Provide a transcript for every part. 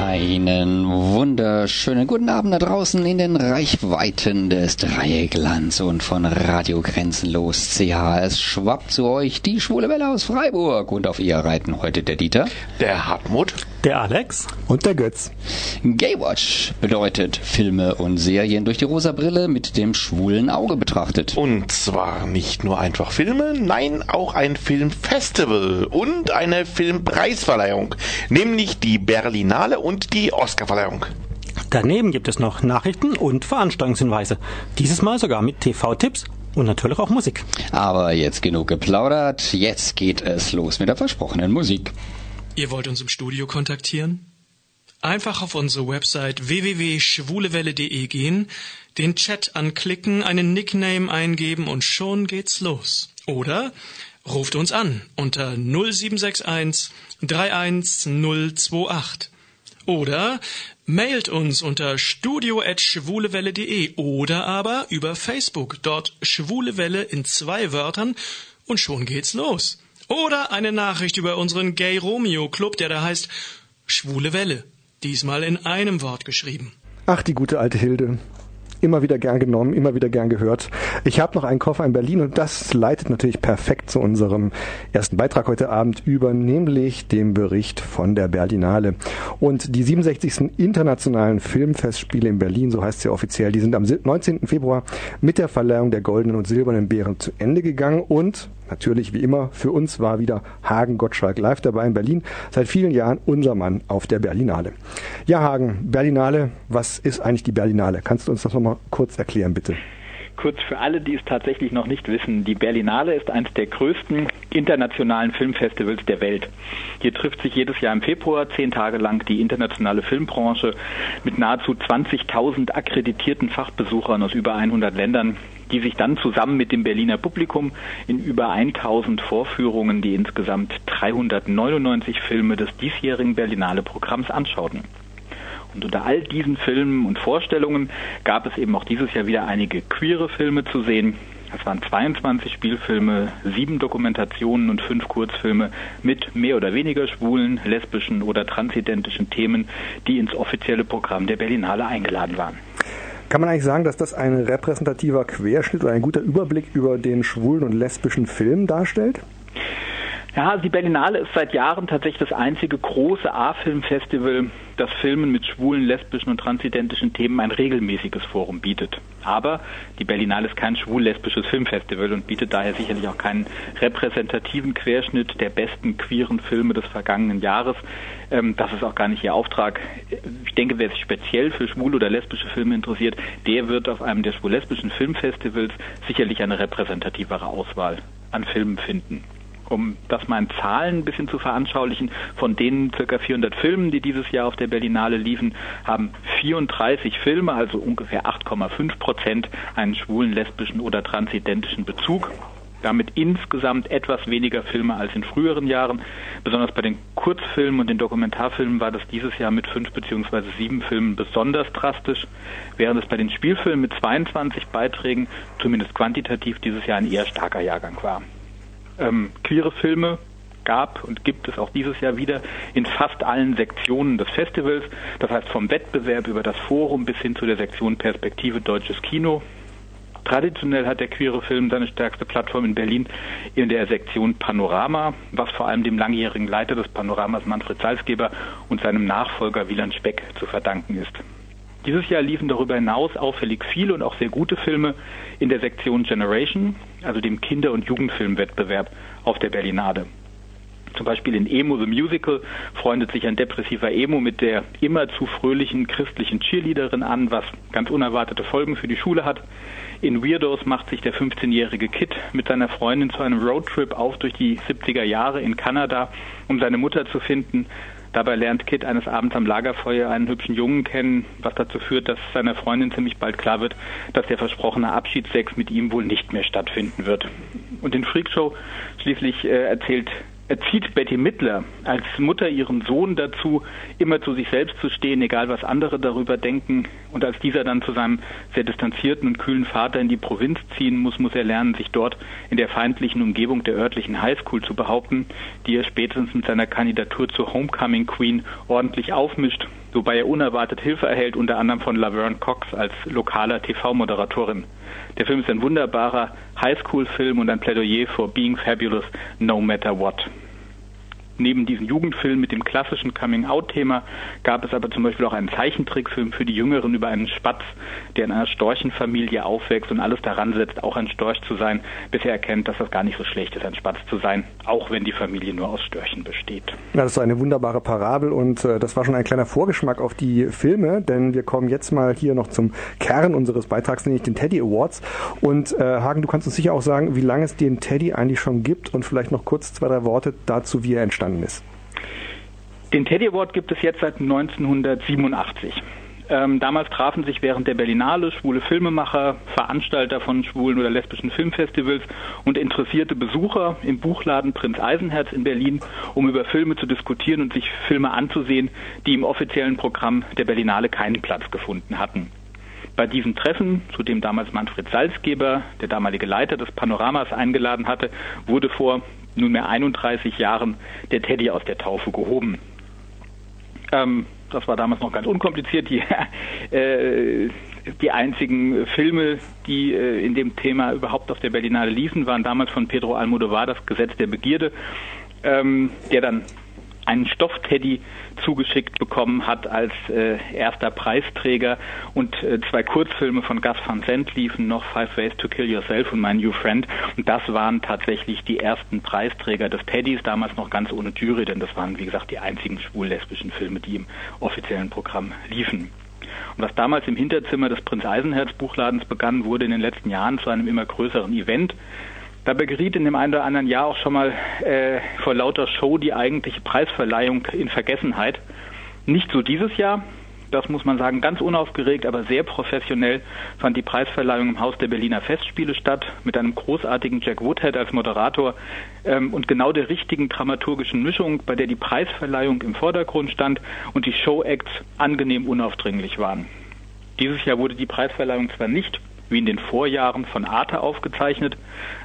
Einen wunderschönen guten Abend da draußen in den Reichweiten des Dreiecklands und von Radio Grenzenlos CH. Es schwappt zu euch die schwule Welle aus Freiburg. Und auf ihr reiten heute der Dieter, der Hartmut, der Alex und der Götz. Gaywatch bedeutet Filme und Serien durch die rosa Brille mit dem schwulen Auge betrachtet. Und zwar nicht nur einfach Filme, nein, auch ein Filmfestival und eine Filmpreisverleihung, nämlich die Berlinale und die Oscarverleihung. Daneben gibt es noch Nachrichten und Veranstaltungshinweise. Dieses Mal sogar mit TV-Tipps und natürlich auch Musik. Aber jetzt genug geplaudert. Jetzt geht es los mit der versprochenen Musik. Ihr wollt uns im Studio kontaktieren? Einfach auf unsere Website www.schwulewelle.de gehen, den Chat anklicken, einen Nickname eingeben und schon geht's los. Oder ruft uns an unter 0761 31028. Oder mailt uns unter studio.schwulewelle.de oder aber über Facebook, dort Schwule Welle in zwei Wörtern und schon geht's los. Oder eine Nachricht über unseren Gay Romeo Club, der da heißt Schwule Welle. Diesmal in einem Wort geschrieben. Ach, die gute alte Hilde immer wieder gern genommen, immer wieder gern gehört. Ich habe noch einen Koffer in Berlin und das leitet natürlich perfekt zu unserem ersten Beitrag heute Abend über, nämlich dem Bericht von der Berlinale. Und die 67. Internationalen Filmfestspiele in Berlin, so heißt ja offiziell, die sind am 19. Februar mit der Verleihung der goldenen und silbernen Bären zu Ende gegangen und Natürlich, wie immer, für uns war wieder Hagen Gottschalk live dabei in Berlin. Seit vielen Jahren unser Mann auf der Berlinale. Ja, Hagen, Berlinale, was ist eigentlich die Berlinale? Kannst du uns das nochmal kurz erklären, bitte? Kurz für alle, die es tatsächlich noch nicht wissen, die Berlinale ist eines der größten internationalen Filmfestivals der Welt. Hier trifft sich jedes Jahr im Februar zehn Tage lang die internationale Filmbranche mit nahezu 20.000 akkreditierten Fachbesuchern aus über 100 Ländern die sich dann zusammen mit dem Berliner Publikum in über 1000 Vorführungen die insgesamt 399 Filme des diesjährigen Berlinale Programms anschauten. Und unter all diesen Filmen und Vorstellungen gab es eben auch dieses Jahr wieder einige queere Filme zu sehen. Es waren 22 Spielfilme, sieben Dokumentationen und fünf Kurzfilme mit mehr oder weniger schwulen, lesbischen oder transidentischen Themen, die ins offizielle Programm der Berlinale eingeladen waren. Kann man eigentlich sagen, dass das ein repräsentativer Querschnitt oder ein guter Überblick über den schwulen und lesbischen Film darstellt? Ja, die Berlinale ist seit Jahren tatsächlich das einzige große A-Film-Festival, das Filmen mit schwulen, lesbischen und transidentischen Themen ein regelmäßiges Forum bietet. Aber die Berlinale ist kein schwul-lesbisches Filmfestival und bietet daher sicherlich auch keinen repräsentativen Querschnitt der besten queeren Filme des vergangenen Jahres. Ähm, das ist auch gar nicht ihr Auftrag. Ich denke, wer sich speziell für schwule oder lesbische Filme interessiert, der wird auf einem der schwul-lesbischen Filmfestivals sicherlich eine repräsentativere Auswahl an Filmen finden um das mal in Zahlen ein bisschen zu veranschaulichen, von den circa 400 Filmen, die dieses Jahr auf der Berlinale liefen, haben 34 Filme, also ungefähr 8,5 Prozent, einen schwulen, lesbischen oder transidentischen Bezug. Damit insgesamt etwas weniger Filme als in früheren Jahren. Besonders bei den Kurzfilmen und den Dokumentarfilmen war das dieses Jahr mit fünf beziehungsweise sieben Filmen besonders drastisch, während es bei den Spielfilmen mit 22 Beiträgen zumindest quantitativ dieses Jahr ein eher starker Jahrgang war ähm, queere Filme gab und gibt es auch dieses Jahr wieder in fast allen Sektionen des Festivals. Das heißt vom Wettbewerb über das Forum bis hin zu der Sektion Perspektive Deutsches Kino. Traditionell hat der queere Film seine stärkste Plattform in Berlin in der Sektion Panorama, was vor allem dem langjährigen Leiter des Panoramas Manfred Salzgeber und seinem Nachfolger Wieland Speck zu verdanken ist. Dieses Jahr liefen darüber hinaus auffällig viele und auch sehr gute Filme in der Sektion Generation, also dem Kinder- und Jugendfilmwettbewerb auf der Berlinade. Zum Beispiel in Emo the Musical freundet sich ein depressiver Emo mit der immer zu fröhlichen christlichen Cheerleaderin an, was ganz unerwartete Folgen für die Schule hat. In Weirdos macht sich der 15-jährige Kid mit seiner Freundin zu einem Roadtrip auf durch die 70er Jahre in Kanada, um seine Mutter zu finden. Dabei lernt Kit eines Abends am Lagerfeuer einen hübschen Jungen kennen, was dazu führt, dass seiner Freundin ziemlich bald klar wird, dass der versprochene Abschiedssex mit ihm wohl nicht mehr stattfinden wird. Und in Freakshow schließlich äh, erzählt erzieht Betty Midler als Mutter ihren Sohn dazu, immer zu sich selbst zu stehen, egal was andere darüber denken. Und als dieser dann zu seinem sehr distanzierten und kühlen Vater in die Provinz ziehen muss, muss er lernen, sich dort in der feindlichen Umgebung der örtlichen Highschool zu behaupten, die er spätestens mit seiner Kandidatur zur Homecoming Queen ordentlich aufmischt wobei er unerwartet Hilfe erhält, unter anderem von Laverne Cox als lokaler TV-Moderatorin. Der Film ist ein wunderbarer Highschool-Film und ein Plädoyer for being fabulous no matter what. Neben diesem Jugendfilm mit dem klassischen Coming-out-Thema gab es aber zum Beispiel auch einen Zeichentrickfilm für die Jüngeren über einen Spatz, der in einer Storchenfamilie aufwächst und alles daran setzt, auch ein Storch zu sein, bis er erkennt, dass das gar nicht so schlecht ist, ein Spatz zu sein, auch wenn die Familie nur aus Störchen besteht. Ja, das ist eine wunderbare Parabel und äh, das war schon ein kleiner Vorgeschmack auf die Filme, denn wir kommen jetzt mal hier noch zum Kern unseres Beitrags, nämlich den Teddy Awards. Und äh, Hagen, du kannst uns sicher auch sagen, wie lange es den Teddy eigentlich schon gibt und vielleicht noch kurz zwei, drei Worte dazu, wie er entstanden entstanden ist? Den Teddy Award gibt es jetzt seit 1987. Ähm, damals trafen sich während der Berlinale schwule Filmemacher, Veranstalter von schwulen oder lesbischen Filmfestivals und interessierte Besucher im Buchladen Prinz Eisenherz in Berlin, um über Filme zu diskutieren und sich Filme anzusehen, die im offiziellen Programm der Berlinale keinen Platz gefunden hatten. Bei diesem Treffen, zu dem damals Manfred Salzgeber, der damalige Leiter des Panoramas, eingeladen hatte, wurde vor nunmehr 31 Jahren der Teddy aus der Taufe gehoben. Ähm, das war damals noch ganz unkompliziert. Die, äh, die einzigen Filme, die äh, in dem Thema überhaupt auf der Berlinale liefen, waren damals von Pedro Almodovar das Gesetz der Begierde, ähm, der dann einen Stoffteddy zugeschickt bekommen hat als äh, erster Preisträger und äh, zwei Kurzfilme von Gus Van Sant liefen noch Five Ways to Kill Yourself und My New Friend und das waren tatsächlich die ersten Preisträger des Teddys, damals noch ganz ohne Jury, denn das waren wie gesagt die einzigen schwul-lesbischen Filme, die im offiziellen Programm liefen. Und was damals im Hinterzimmer des Prinz Eisenherz Buchladens begann, wurde in den letzten Jahren zu einem immer größeren Event. Dabei geriet in dem einen oder anderen Jahr auch schon mal äh, vor lauter Show die eigentliche Preisverleihung in Vergessenheit. Nicht so dieses Jahr. Das muss man sagen, ganz unaufgeregt, aber sehr professionell fand die Preisverleihung im Haus der Berliner Festspiele statt, mit einem großartigen Jack Woodhead als Moderator ähm, und genau der richtigen dramaturgischen Mischung, bei der die Preisverleihung im Vordergrund stand und die Show-Acts angenehm unaufdringlich waren. Dieses Jahr wurde die Preisverleihung zwar nicht wie in den Vorjahren von Arte aufgezeichnet.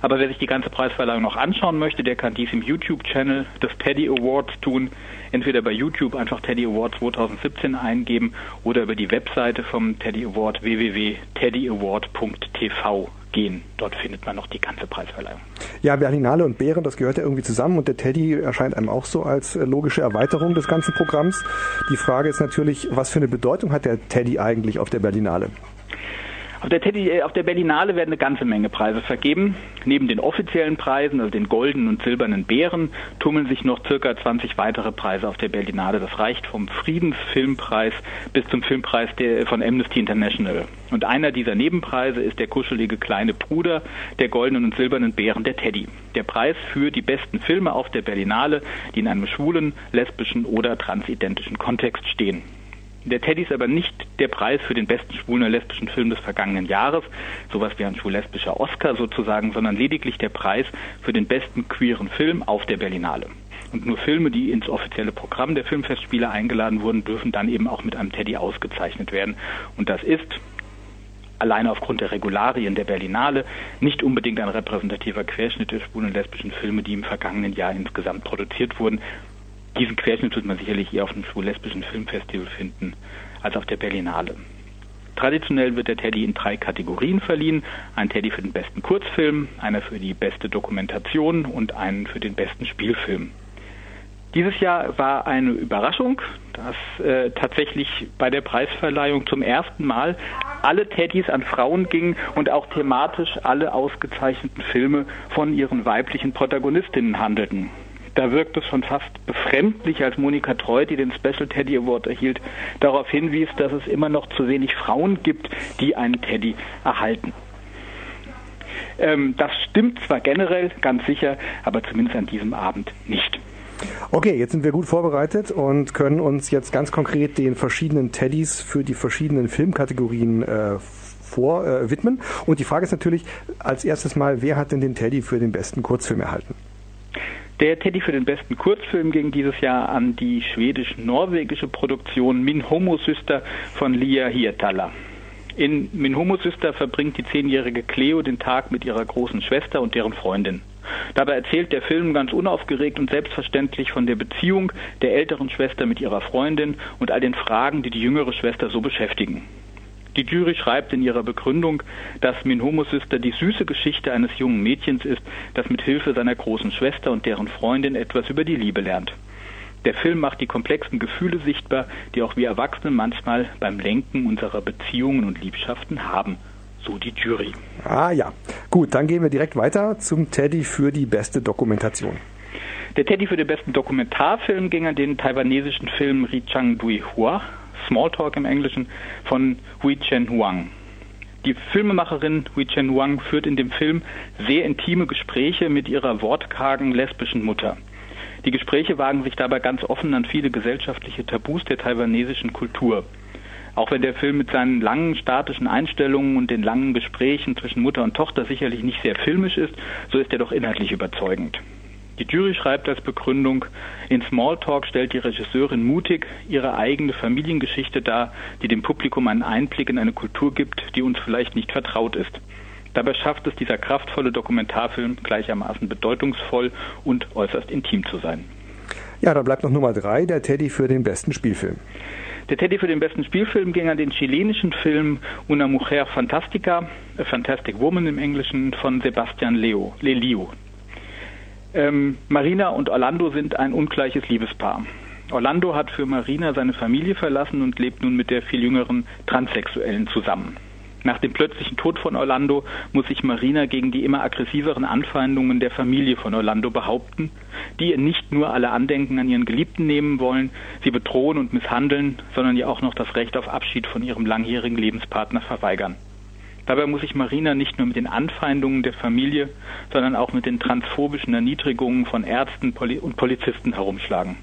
Aber wer sich die ganze Preisverleihung noch anschauen möchte, der kann dies im YouTube-Channel des Teddy Awards tun. Entweder bei YouTube einfach Teddy Award 2017 eingeben oder über die Webseite vom Teddy Award www.teddyaward.tv gehen. Dort findet man noch die ganze Preisverleihung. Ja, Berlinale und Bären, das gehört ja irgendwie zusammen und der Teddy erscheint einem auch so als äh, logische Erweiterung des ganzen Programms. Die Frage ist natürlich, was für eine Bedeutung hat der Teddy eigentlich auf der Berlinale? Auf der, Teddy, äh, auf der Berlinale werden eine ganze Menge Preise vergeben. Neben den offiziellen Preisen, also den goldenen und silbernen Bären, tummeln sich noch circa 20 weitere Preise auf der Berlinale. Das reicht vom Friedensfilmpreis bis zum Filmpreis der, von Amnesty International. Und einer dieser Nebenpreise ist der kuschelige kleine Bruder der goldenen und silbernen Bären, der Teddy. Der Preis für die besten Filme auf der Berlinale, die in einem schwulen, lesbischen oder transidentischen Kontext stehen. Der Teddy ist aber nicht der Preis für den besten schwulen oder lesbischen Film des vergangenen Jahres, sowas wie ein schwul-lesbischer Oscar sozusagen, sondern lediglich der Preis für den besten queeren Film auf der Berlinale. Und nur Filme, die ins offizielle Programm der Filmfestspiele eingeladen wurden, dürfen dann eben auch mit einem Teddy ausgezeichnet werden. Und das ist alleine aufgrund der Regularien der Berlinale nicht unbedingt ein repräsentativer Querschnitt der schwulen und lesbischen Filme, die im vergangenen Jahr insgesamt produziert wurden. Diesen Querschnitt wird man sicherlich eher auf einem schwul-lesbischen Filmfestival finden als auf der Berlinale. Traditionell wird der Teddy in drei Kategorien verliehen. Ein Teddy für den besten Kurzfilm, einer für die beste Dokumentation und einen für den besten Spielfilm. Dieses Jahr war eine Überraschung, dass äh, tatsächlich bei der Preisverleihung zum ersten Mal alle Teddys an Frauen gingen und auch thematisch alle ausgezeichneten Filme von ihren weiblichen Protagonistinnen handelten. Da wirkt es schon fast befremdlich, als Monika Treu, die den Special Teddy Award erhielt, darauf hinwies, dass es immer noch zu wenig Frauen gibt, die einen Teddy erhalten. Ähm, das stimmt zwar generell, ganz sicher, aber zumindest an diesem Abend nicht. Okay, jetzt sind wir gut vorbereitet und können uns jetzt ganz konkret den verschiedenen Teddys für die verschiedenen Filmkategorien äh, vor, äh, widmen. Und die Frage ist natürlich als erstes mal, wer hat denn den Teddy für den besten Kurzfilm erhalten? Der Teddy für den besten Kurzfilm ging dieses Jahr an die schwedisch-norwegische Produktion Min Homo Sister von Lia Hietala. In Min Homo Sister verbringt die zehnjährige Cleo den Tag mit ihrer großen Schwester und deren Freundin. Dabei erzählt der Film ganz unaufgeregt und selbstverständlich von der Beziehung der älteren Schwester mit ihrer Freundin und all den Fragen, die die jüngere Schwester so beschäftigen. Die Jury schreibt in ihrer Begründung, dass Minhomo Sister die süße Geschichte eines jungen Mädchens ist, das mit Hilfe seiner großen Schwester und deren Freundin etwas über die Liebe lernt. Der Film macht die komplexen Gefühle sichtbar, die auch wir Erwachsene manchmal beim Lenken unserer Beziehungen und Liebschaften haben. So die Jury. Ah ja. Gut, dann gehen wir direkt weiter zum Teddy für die beste Dokumentation. Der Teddy für den besten Dokumentarfilm ging an den taiwanesischen Film Ri Chang Dui Hua, Smalltalk im Englischen, von Hui Chen Huang. Die Filmemacherin Hui Chen Huang führt in dem Film sehr intime Gespräche mit ihrer wortkargen lesbischen Mutter. Die Gespräche wagen sich dabei ganz offen an viele gesellschaftliche Tabus der taiwanesischen Kultur. Auch wenn der Film mit seinen langen statischen Einstellungen und den langen Gesprächen zwischen Mutter und Tochter sicherlich nicht sehr filmisch ist, so ist er doch inhaltlich überzeugend. Die Jury schreibt als Begründung, in Smalltalk stellt die Regisseurin mutig ihre eigene Familiengeschichte dar, die dem Publikum einen Einblick in eine Kultur gibt, die uns vielleicht nicht vertraut ist. Dabei schafft es dieser kraftvolle Dokumentarfilm gleichermaßen bedeutungsvoll und äußerst intim zu sein. Ja, da bleibt noch Nummer drei, der Teddy für den besten Spielfilm. Der Teddy für den besten Spielfilm ging an den chilenischen Film Una Mujer Fantastica, A Fantastic Woman im Englischen, von Sebastian Leo, Lelio. Ähm, Marina und Orlando sind ein ungleiches Liebespaar. Orlando hat für Marina seine Familie verlassen und lebt nun mit der viel jüngeren Transsexuellen zusammen. Nach dem plötzlichen Tod von Orlando muss sich Marina gegen die immer aggressiveren Anfeindungen der Familie von Orlando behaupten, die ihr nicht nur alle Andenken an ihren Geliebten nehmen wollen, sie bedrohen und misshandeln, sondern ihr auch noch das Recht auf Abschied von ihrem langjährigen Lebenspartner verweigern. Dabei muss sich Marina nicht nur mit den Anfeindungen der Familie, sondern auch mit den transphobischen Erniedrigungen von Ärzten und Polizisten herumschlagen.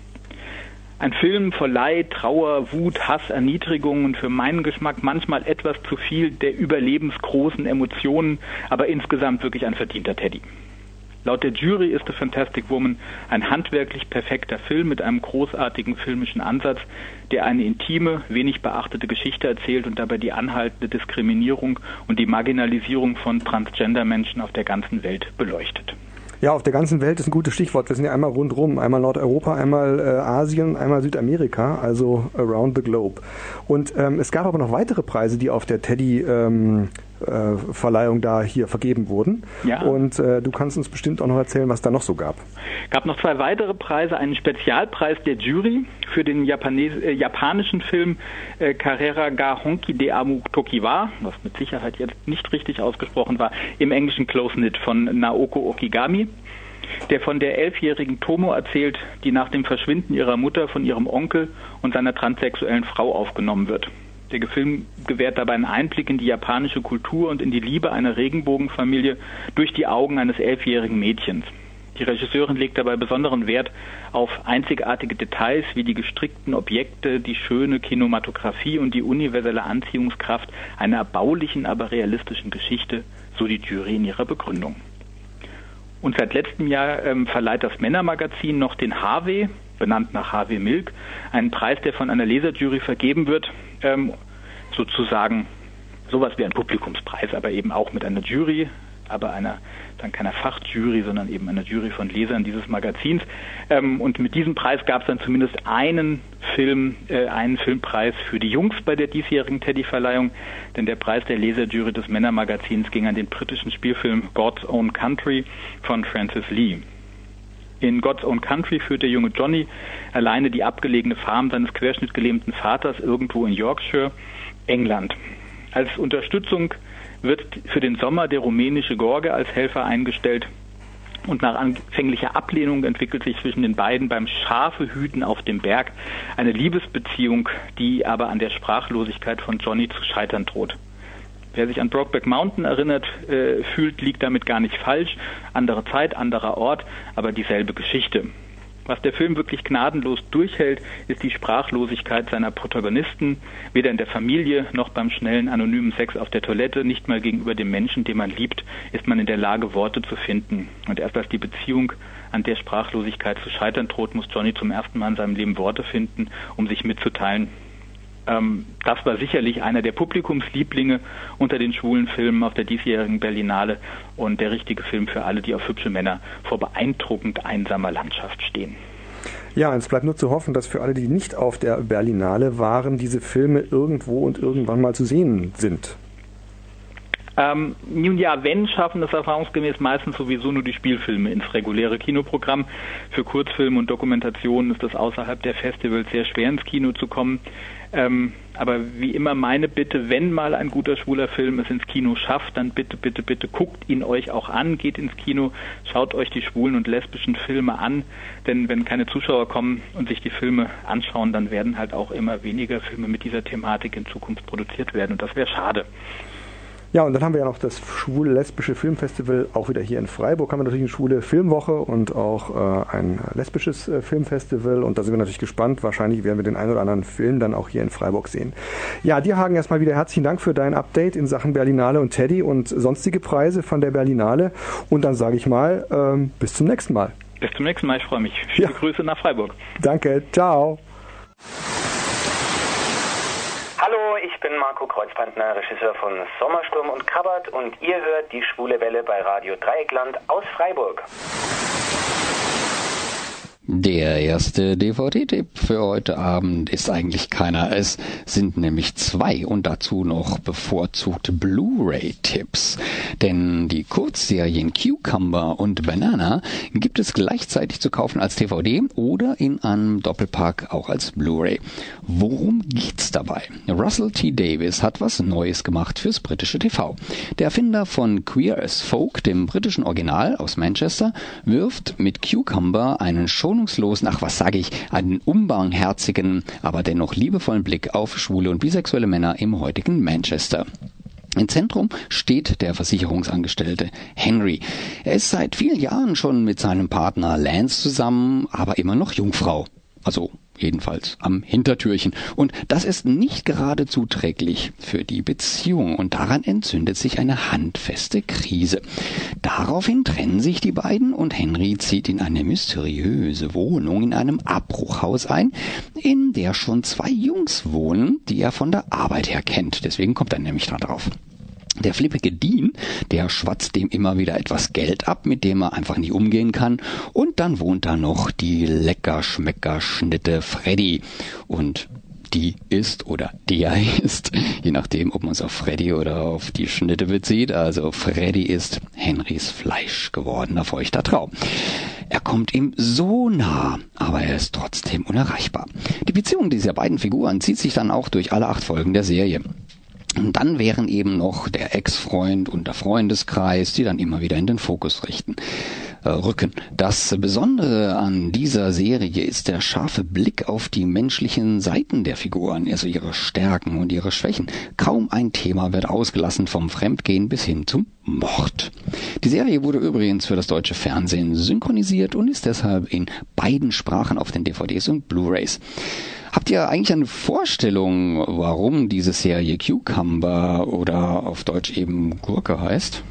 Ein Film voll Leid, Trauer, Wut, Hass, Erniedrigung und für meinen Geschmack manchmal etwas zu viel der überlebensgroßen Emotionen, aber insgesamt wirklich ein verdienter Teddy. Laut der Jury ist The Fantastic Woman ein handwerklich perfekter Film mit einem großartigen filmischen Ansatz, der eine intime, wenig beachtete Geschichte erzählt und dabei die anhaltende Diskriminierung und die Marginalisierung von Transgender-Menschen auf der ganzen Welt beleuchtet. Ja, auf der ganzen Welt ist ein gutes Stichwort. Wir sind ja einmal rundrum, einmal Nordeuropa, einmal äh, Asien, einmal Südamerika, also around the globe. Und ähm, es gab aber noch weitere Preise, die auf der Teddy ähm, äh, Verleihung da hier vergeben wurden. Ja. Und äh, du kannst uns bestimmt auch noch erzählen, was da noch so gab. gab noch zwei weitere Preise, einen Spezialpreis der Jury für den Japanes äh, japanischen Film äh, Carrera ga Honki de Amu Tokiwa, was mit Sicherheit jetzt nicht richtig ausgesprochen war, im englischen Close Knit von Naoko Okigami der von der elfjährigen Tomo erzählt, die nach dem Verschwinden ihrer Mutter von ihrem Onkel und seiner transsexuellen Frau aufgenommen wird. Der Film gewährt dabei einen Einblick in die japanische Kultur und in die Liebe einer Regenbogenfamilie durch die Augen eines elfjährigen Mädchens. Die Regisseurin legt dabei besonderen Wert auf einzigartige Details wie die gestrickten Objekte, die schöne Kinematografie und die universelle Anziehungskraft einer erbaulichen, aber realistischen Geschichte, so die Jury in ihrer Begründung. Und seit letztem Jahr ähm, verleiht das Männermagazin noch den Harvey, benannt nach Harvey Milk, einen Preis, der von einer Leserjury vergeben wird, ähm, sozusagen sowas wie ein Publikumspreis, aber eben auch mit einer Jury, aber einer dann keiner Fachjury, sondern eben einer Jury von Lesern dieses Magazins. Ähm, und mit diesem Preis gab es dann zumindest einen Film, äh, einen Filmpreis für die Jungs bei der diesjährigen Teddy-Verleihung, denn der Preis der Leserjury des Männermagazins ging an den britischen Spielfilm God's Own Country von Francis Lee. In God's Own Country führt der junge Johnny alleine die abgelegene Farm seines querschnittgelähmten Vaters irgendwo in Yorkshire, England. Als Unterstützung wird für den Sommer der rumänische Gorge als Helfer eingestellt. Und nach anfänglicher Ablehnung entwickelt sich zwischen den beiden beim Schafehüten auf dem Berg eine Liebesbeziehung, die aber an der Sprachlosigkeit von Johnny zu scheitern droht. Wer sich an Brokeback Mountain erinnert, äh, fühlt, liegt damit gar nicht falsch. Andere Zeit, anderer Ort, aber dieselbe Geschichte. Was der Film wirklich gnadenlos durchhält, ist die Sprachlosigkeit seiner Protagonisten, weder in der Familie noch beim schnellen anonymen Sex auf der Toilette, nicht mal gegenüber dem Menschen, den man liebt, ist man in der Lage, Worte zu finden. Und erst als die Beziehung an der Sprachlosigkeit zu scheitern droht, muss Johnny zum ersten Mal in seinem Leben Worte finden, um sich mitzuteilen, Ähm, das war sicherlich einer der Publikumslieblinge unter den schwulen Filmen auf der diesjährigen Berlinale und der richtige Film für alle, die auf hübsche Männer vor beeindruckend einsamer Landschaft stehen. Ja, es bleibt nur zu hoffen, dass für alle, die nicht auf der Berlinale waren, diese Filme irgendwo und irgendwann mal zu sehen sind. Ähm, nun ja, wenn, schaffen das erfahrungsgemäß meistens sowieso nur die Spielfilme ins reguläre Kinoprogramm. Für Kurzfilme und Dokumentationen ist es außerhalb der Festivals sehr schwer ins Kino zu kommen. Ähm, aber wie immer meine Bitte, wenn mal ein guter schwuler Film es ins Kino schafft, dann bitte, bitte, bitte guckt ihn euch auch an, geht ins Kino, schaut euch die schwulen und lesbischen Filme an, denn wenn keine Zuschauer kommen und sich die Filme anschauen, dann werden halt auch immer weniger Filme mit dieser Thematik in Zukunft produziert werden und das wäre schade. Ja, und dann haben wir ja noch das schwul-lesbische Filmfestival, auch wieder hier in Freiburg haben wir natürlich eine schwule Filmwoche und auch äh, ein lesbisches äh, Filmfestival und da sind wir natürlich gespannt. Wahrscheinlich werden wir den einen oder anderen Film dann auch hier in Freiburg sehen. Ja, dir Hagen erstmal wieder herzlichen Dank für dein Update in Sachen Berlinale und Teddy und sonstige Preise von der Berlinale und dann sage ich mal, ähm, bis zum nächsten Mal. Bis zum nächsten Mal, ich freue mich. Viele ja. Grüße nach Freiburg. Danke, ciao. Hallo, ich bin Marco Kreuzbrandner, Regisseur von Sommersturm und Krabbert und ihr hört die Schwule Welle bei Radio Dreieckland aus Freiburg. Der erste DVD-Tipp für heute Abend ist eigentlich keiner. Es sind nämlich zwei und dazu noch bevorzugt Blu-ray-Tipps. Denn die Kurzserien Cucumber und Banana gibt es gleichzeitig zu kaufen als DVD oder in einem Doppelpack auch als Blu-ray. Worum geht's dabei? Russell T. Davis hat was Neues gemacht fürs britische TV. Der Erfinder von Queer as Folk, dem britischen Original aus Manchester, wirft mit Cucumber einen Show schonungslosen, ach was sage ich, einen unbarmherzigen, aber dennoch liebevollen Blick auf schwule und bisexuelle Männer im heutigen Manchester. Im Zentrum steht der Versicherungsangestellte Henry. Er ist seit vielen Jahren schon mit seinem Partner Lance zusammen, aber immer noch Jungfrau. Also jedenfalls am Hintertürchen. Und das ist nicht gerade zuträglich für die Beziehung und daran entzündet sich eine handfeste Krise. Daraufhin trennen sich die beiden und Henry zieht in eine mysteriöse Wohnung in einem Abbruchhaus ein, in der schon zwei Jungs wohnen, die er von der Arbeit her kennt. Deswegen kommt er nämlich da drauf. Der flippige Dean, der schwatzt dem immer wieder etwas Geld ab, mit dem er einfach nicht umgehen kann. Und dann wohnt da noch die lecker schmecker Schnitte Freddy. Und die ist oder der ist, je nachdem, ob man es auf Freddy oder auf die Schnitte bezieht. Also Freddy ist Henrys Fleisch gewordener feuchter Traum. Er kommt ihm so nah, aber er ist trotzdem unerreichbar. Die Beziehung dieser beiden Figuren zieht sich dann auch durch alle acht Folgen der Serie. Und dann wären eben noch der Ex-Freund und der Freundeskreis, die dann immer wieder in den Fokus richten, rücken. Das Besondere an dieser Serie ist der scharfe Blick auf die menschlichen Seiten der Figuren, also ihre Stärken und ihre Schwächen. Kaum ein Thema wird ausgelassen vom Fremdgehen bis hin zum Mord. Die Serie wurde übrigens für das deutsche Fernsehen synchronisiert und ist deshalb in beiden Sprachen auf den DVDs und Blu-rays. Habt ihr eigentlich eine Vorstellung, warum diese Serie Cucumber oder auf Deutsch eben Gurke heißt?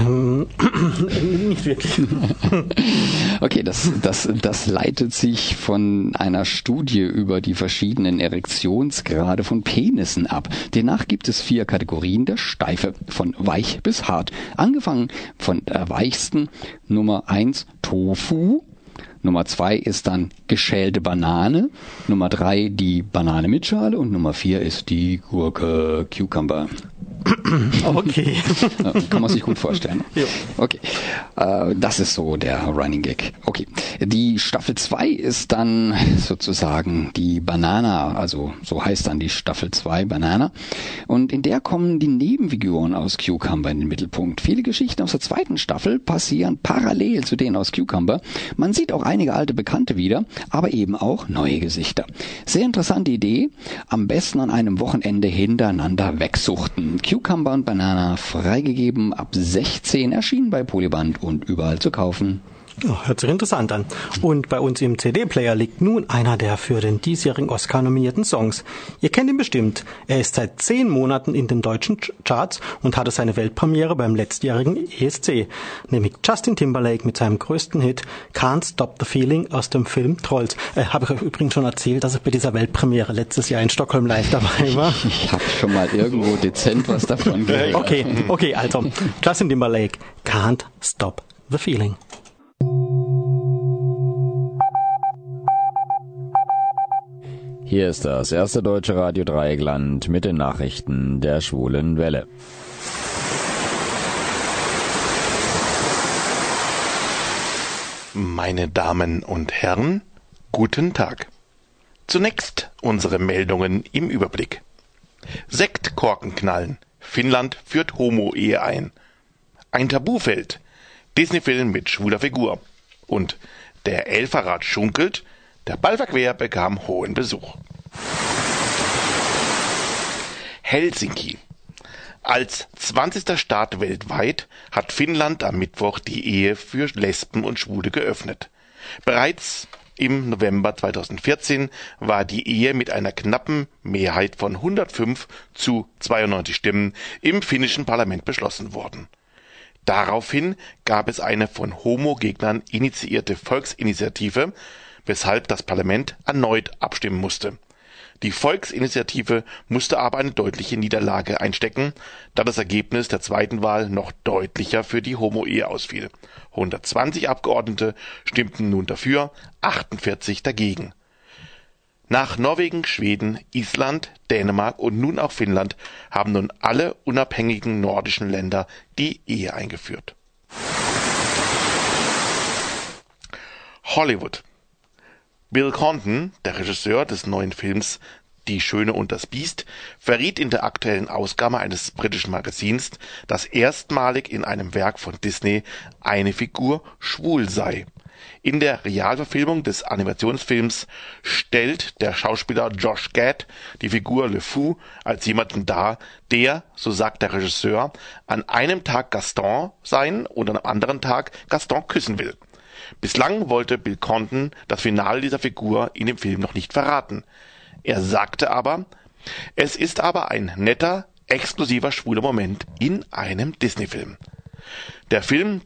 Ähm, nicht wirklich. okay, das, das, das leitet sich von einer Studie über die verschiedenen Erektionsgrade von Penissen ab. Demnach gibt es vier Kategorien der Steife, von weich bis hart. Angefangen von der weichsten Nummer eins Tofu, Nummer zwei ist dann geschälte Banane. Nummer drei die Banane mit Schale und Nummer vier ist die Gurke Cucumber. Okay. Kann man sich gut vorstellen. Ja. Okay. Äh, das ist so der Running Gag. Okay. Die Staffel 2 ist dann sozusagen die Banana, also so heißt dann die Staffel 2 Banana. Und in der kommen die Nebenfiguren aus Cucumber in den Mittelpunkt. Viele Geschichten aus der zweiten Staffel passieren parallel zu denen aus Cucumber. Man sieht auch einige alte Bekannte wieder, aber eben auch neue Gesichter. Sehr interessante Idee. Am besten an einem Wochenende hintereinander wegsuchten. Cucumber und Banana freigegeben ab 16, erschienen bei Polyband und überall zu kaufen. Ja, hört sich interessant an. Und bei uns im CD-Player liegt nun einer der für den diesjährigen Oscar nominierten Songs. Ihr kennt ihn bestimmt. Er ist seit zehn Monaten in den deutschen Charts und hatte seine Weltpremiere beim letztjährigen ESC, nämlich Justin Timberlake mit seinem größten Hit Can't Stop the Feeling aus dem Film Trolls. Äh, Habe ich euch übrigens schon erzählt, dass ich bei dieser Weltpremiere letztes Jahr in Stockholm live dabei war? Ich habe schon mal irgendwo dezent was davon gehört. Okay, okay, also Justin Timberlake, Can't Stop the Feeling. Hier ist das erste deutsche Radio Dreieckland mit den Nachrichten der schwulen Welle. Meine Damen und Herren, guten Tag. Zunächst unsere Meldungen im Überblick. Sektkorken knallen. Finnland führt Homo-Ehe ein. Ein Tabufeld. Disney-Film mit schwuler Figur. Und der Elferrat schunkelt. Der Ballverquer bekam hohen Besuch. Helsinki. Als 20. Staat weltweit hat Finnland am Mittwoch die Ehe für Lesben und Schwule geöffnet. Bereits im November 2014 war die Ehe mit einer knappen Mehrheit von 105 zu 92 Stimmen im finnischen Parlament beschlossen worden. Daraufhin gab es eine von Homo-Gegnern initiierte Volksinitiative, weshalb das Parlament erneut abstimmen musste. Die Volksinitiative musste aber eine deutliche Niederlage einstecken, da das Ergebnis der zweiten Wahl noch deutlicher für die Homo-Ehe ausfiel. 120 Abgeordnete stimmten nun dafür, 48 dagegen. Nach Norwegen, Schweden, Island, Dänemark und nun auch Finnland haben nun alle unabhängigen nordischen Länder die Ehe eingeführt. Hollywood Bill Condon, der Regisseur des neuen Films Die Schöne und das Biest, verriet in der aktuellen Ausgabe eines britischen Magazins, dass erstmalig in einem Werk von Disney eine Figur schwul sei. In der Realverfilmung des Animationsfilms stellt der Schauspieler Josh Gad die Figur Le Fou als jemanden dar, der, so sagt der Regisseur, an einem Tag Gaston sein und am anderen Tag Gaston küssen will. Bislang wollte Bill Condon das Finale dieser Figur in dem Film noch nicht verraten. Er sagte aber, es ist aber ein netter, exklusiver schwuler Moment in einem Disney-Film. Der Film,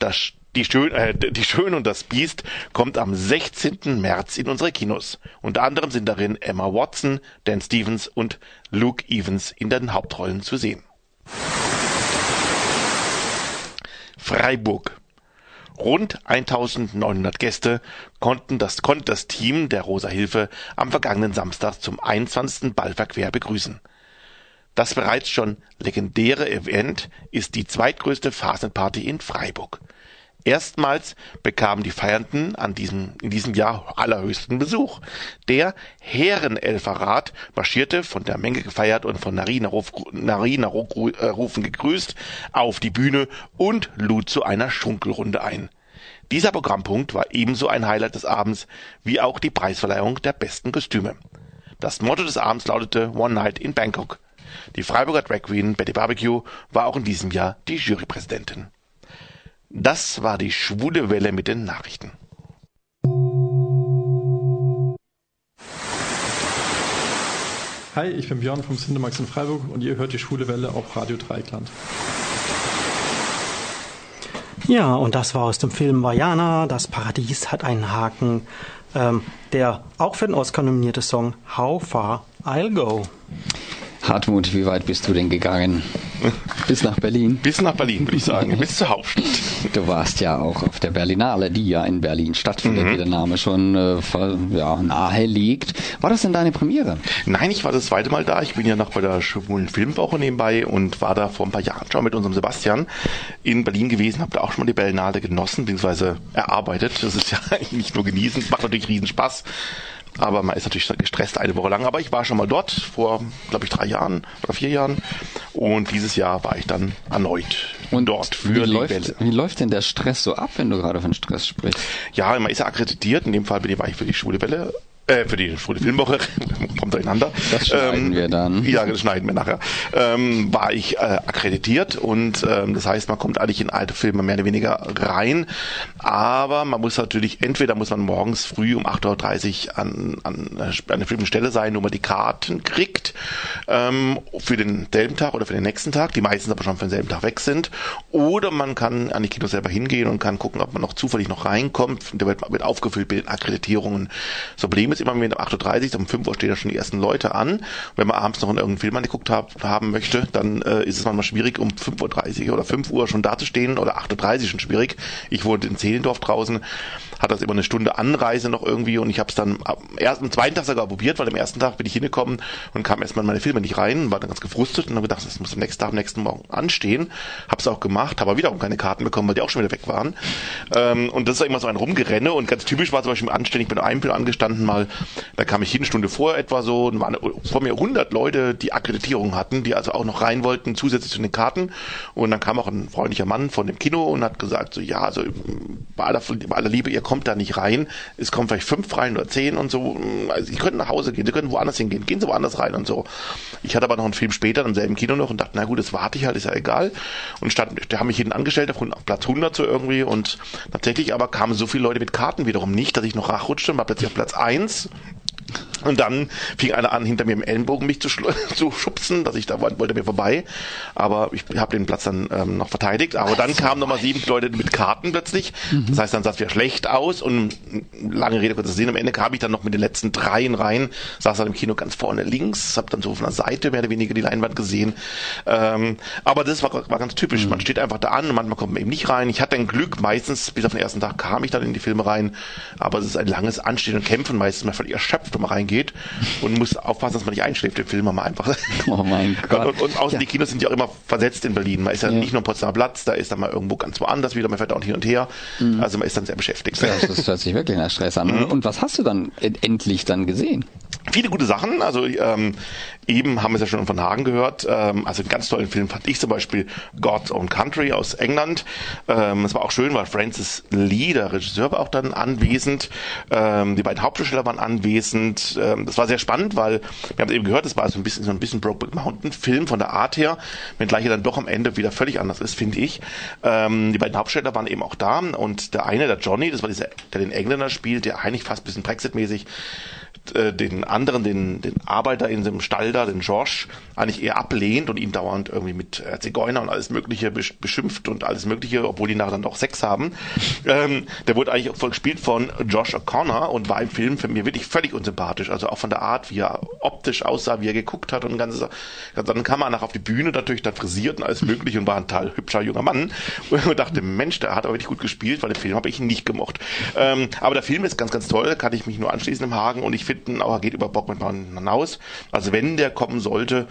die, Schön, äh, Schöne und das Biest kommt am 16. März in unsere Kinos. Unter anderem sind darin Emma Watson, Dan Stevens und Luke Evans in den Hauptrollen zu sehen. Freiburg. Rund 1900 Gäste konnten das, konnte das Team der Rosa Hilfe am vergangenen Samstag zum 21. Ballverquer begrüßen. Das bereits schon legendäre Event ist die zweitgrößte Phasenparty in Freiburg. Erstmals bekamen die Feiernden an diesem, in diesem Jahr allerhöchsten Besuch. Der Herrenelferrat marschierte, von der Menge gefeiert und von Narina-Rufen gegrüßt, auf die Bühne und lud zu einer Schunkelrunde ein. Dieser Programmpunkt war ebenso ein Highlight des Abends wie auch die Preisverleihung der besten Kostüme. Das Motto des Abends lautete One Night in Bangkok. Die Freiburger Drag Queen Betty Barbecue war auch in diesem Jahr die Jurypräsidentin. Das war die schwule Welle mit den Nachrichten. Hi, ich bin Björn vom Cinemax in Freiburg und ihr hört die schwule Welle auf Radio Dreikland. Ja, und das war aus dem Film Vajana, Das Paradies hat einen Haken, ähm, der auch für den Oscar nominierte Song How Far I'll Go. Hartmut, wie weit bist du denn gegangen? Bis nach Berlin? Bis nach Berlin, würde ich sagen. Bis zur Hauptstadt. Du warst ja auch auf der Berlinale, die ja in Berlin stattfindet, mhm. wie der Name schon äh, ja, nahe liegt. War das denn deine Premiere? Nein, ich war das zweite Mal da. Ich bin ja noch bei der schwulen Filmwoche nebenbei und war da vor ein paar Jahren schon mit unserem Sebastian in Berlin gewesen, habe da auch schon mal die Berlinale genossen, beziehungsweise erarbeitet. Das ist ja eigentlich nicht nur genießen, macht natürlich riesen Spaß. Aber man ist natürlich gestresst eine Woche lang. Aber ich war schon mal dort vor, glaube ich, drei Jahren oder vier Jahren. Und dieses Jahr war ich dann erneut und dort für wie läuft, Wie läuft denn der Stress so ab, wenn du gerade von Stress sprichst? Ja, man ist ja akkreditiert. In dem Fall bin ich, war ich für die Schwule Welle Äh, für die Schwule Filmwoche, kommt durcheinander. Das schneiden wir dann. Ja, das schneiden wir nachher. Ähm, war ich äh, akkreditiert und ähm, das heißt, man kommt eigentlich in alte Filme mehr oder weniger rein, aber man muss natürlich, entweder muss man morgens früh um 8.30 Uhr an, an, an einer bestimmten Stelle sein, wo man die Karten kriegt ähm, für den selben Tag oder für den nächsten Tag, die meistens aber schon für den selben Tag weg sind, oder man kann an die Kinos selber hingehen und kann gucken, ob man noch zufällig noch reinkommt. Der wird, wird aufgefüllt mit den Akkreditierungen. Das Problem ist immer, wenn um 8.30 Uhr, um 5 Uhr stehen da schon die ersten Leute an. Und wenn man abends noch in irgendeinen Film angeguckt hab, haben möchte, dann äh, ist es manchmal schwierig, um 5.30 Uhr oder 5 Uhr schon dazustehen oder 8.30 Uhr schon schwierig. Ich wohnte in Zehlendorf draußen, hat das immer eine Stunde Anreise noch irgendwie und ich habe es dann am ersten, zweiten Tag sogar probiert, weil am ersten Tag bin ich hingekommen und kam erstmal in meine Filme nicht rein, war dann ganz gefrustet und habe gedacht, das muss am nächsten Tag, am nächsten Morgen anstehen. Habe es auch gemacht, habe aber wiederum keine Karten bekommen, weil die auch schon wieder weg waren. Ähm, und das ist immer so ein Rumgerenne und ganz typisch war zum Beispiel anständig mit einem Film angestanden mal, da kam ich eine Stunde vor etwa so, und waren vor mir 100 Leute, die Akkreditierung hatten, die also auch noch rein wollten, zusätzlich zu den Karten. Und dann kam auch ein freundlicher Mann von dem Kino und hat gesagt, so ja, also bei aller, bei aller Liebe, ihr kommt da nicht rein. Es kommen vielleicht fünf rein oder zehn und so. Also ihr könnt nach Hause gehen, ihr könnt woanders hingehen, gehen Sie woanders rein und so. Ich hatte aber noch einen Film später im selben Kino noch und dachte, na gut, das warte ich halt, ist ja egal. Und stand, der haben mich hinten angestellt auf Platz 100 so irgendwie und tatsächlich aber kamen so viele Leute mit Karten wiederum nicht, dass ich noch nachrutschte und war plötzlich auf Platz 1 Yes. Und dann fing einer an, hinter mir im Ellenbogen mich zu, zu schubsen, dass ich da wollte mir vorbei. Aber ich habe den Platz dann ähm, noch verteidigt. Aber dann kamen nochmal sieben Leute mit Karten plötzlich. Mhm. Das heißt, dann sah es wieder schlecht aus. Und lange Rede, kurzer Sinn. Am Ende kam ich dann noch mit den letzten dreien rein, saß dann im Kino ganz vorne links, habe dann so von der Seite mehr oder weniger die Leinwand gesehen. Ähm, aber das war, war ganz typisch. Mhm. Man steht einfach da an und manchmal kommt man eben nicht rein. Ich hatte ein Glück, meistens bis auf den ersten Tag kam ich dann in die Filme rein. Aber es ist ein langes Anstehen und Kämpfen. Meistens mal völlig erschöpft, wenn man reingeht und muss aufpassen, dass man nicht einschläft im Film, man einfach. Oh mein Gott. Und, und außen ja. die Kinos sind ja auch immer versetzt in Berlin. Man ist ja, ja. nicht nur am Potsdamer Platz, da ist dann mal irgendwo ganz woanders wieder, man fährt auch hin und her. Mhm. Also man ist dann sehr beschäftigt. Ja, das hört sich wirklich nach Stress an. Mhm. Und was hast du dann endlich dann gesehen? Viele gute Sachen. Also ähm, eben haben wir es ja schon von Hagen gehört. Ähm, also einen ganz tollen Film fand ich zum Beispiel God's Own Country aus England. Ähm, das war auch schön, weil Francis Lee, der Regisseur, war auch dann anwesend. Ähm, die beiden Hauptdarsteller waren anwesend. Ähm, das war sehr spannend, weil wir haben es eben gehört, das war so ein bisschen so ein bisschen Brokeback Mountain Film von der Art her, wenngleich er dann doch am Ende wieder völlig anders ist, finde ich. Ähm, die beiden Hauptdarsteller waren eben auch da und der eine, der Johnny, das war dieser, der den Engländer spielt, der eigentlich fast ein bisschen Brexit-mäßig äh, den anderen, den, den Arbeiter in dem Stall da, den George, eigentlich eher ablehnt und ihn dauernd irgendwie mit äh, Zigeuner und alles Mögliche beschimpft und alles Mögliche, obwohl die nachher dann doch Sex haben. Ähm, der wurde eigentlich voll gespielt von Josh O'Connor und war im Film für mich wirklich völlig unsympathisch. Also auch von der Art, wie er optisch aussah, wie er geguckt hat und ganzes. Dann kam er nachher auf die Bühne natürlich dann frisiert und alles Mögliche und war ein total hübscher junger Mann. Und dachte, Mensch, der hat aber wirklich gut gespielt, weil den Film habe ich nicht gemocht. Ähm, aber der Film ist ganz, ganz toll, kann ich mich nur anschließen im Hagen und ich finde, aber geht über Bock mit hinaus. Also wenn der kommen sollte,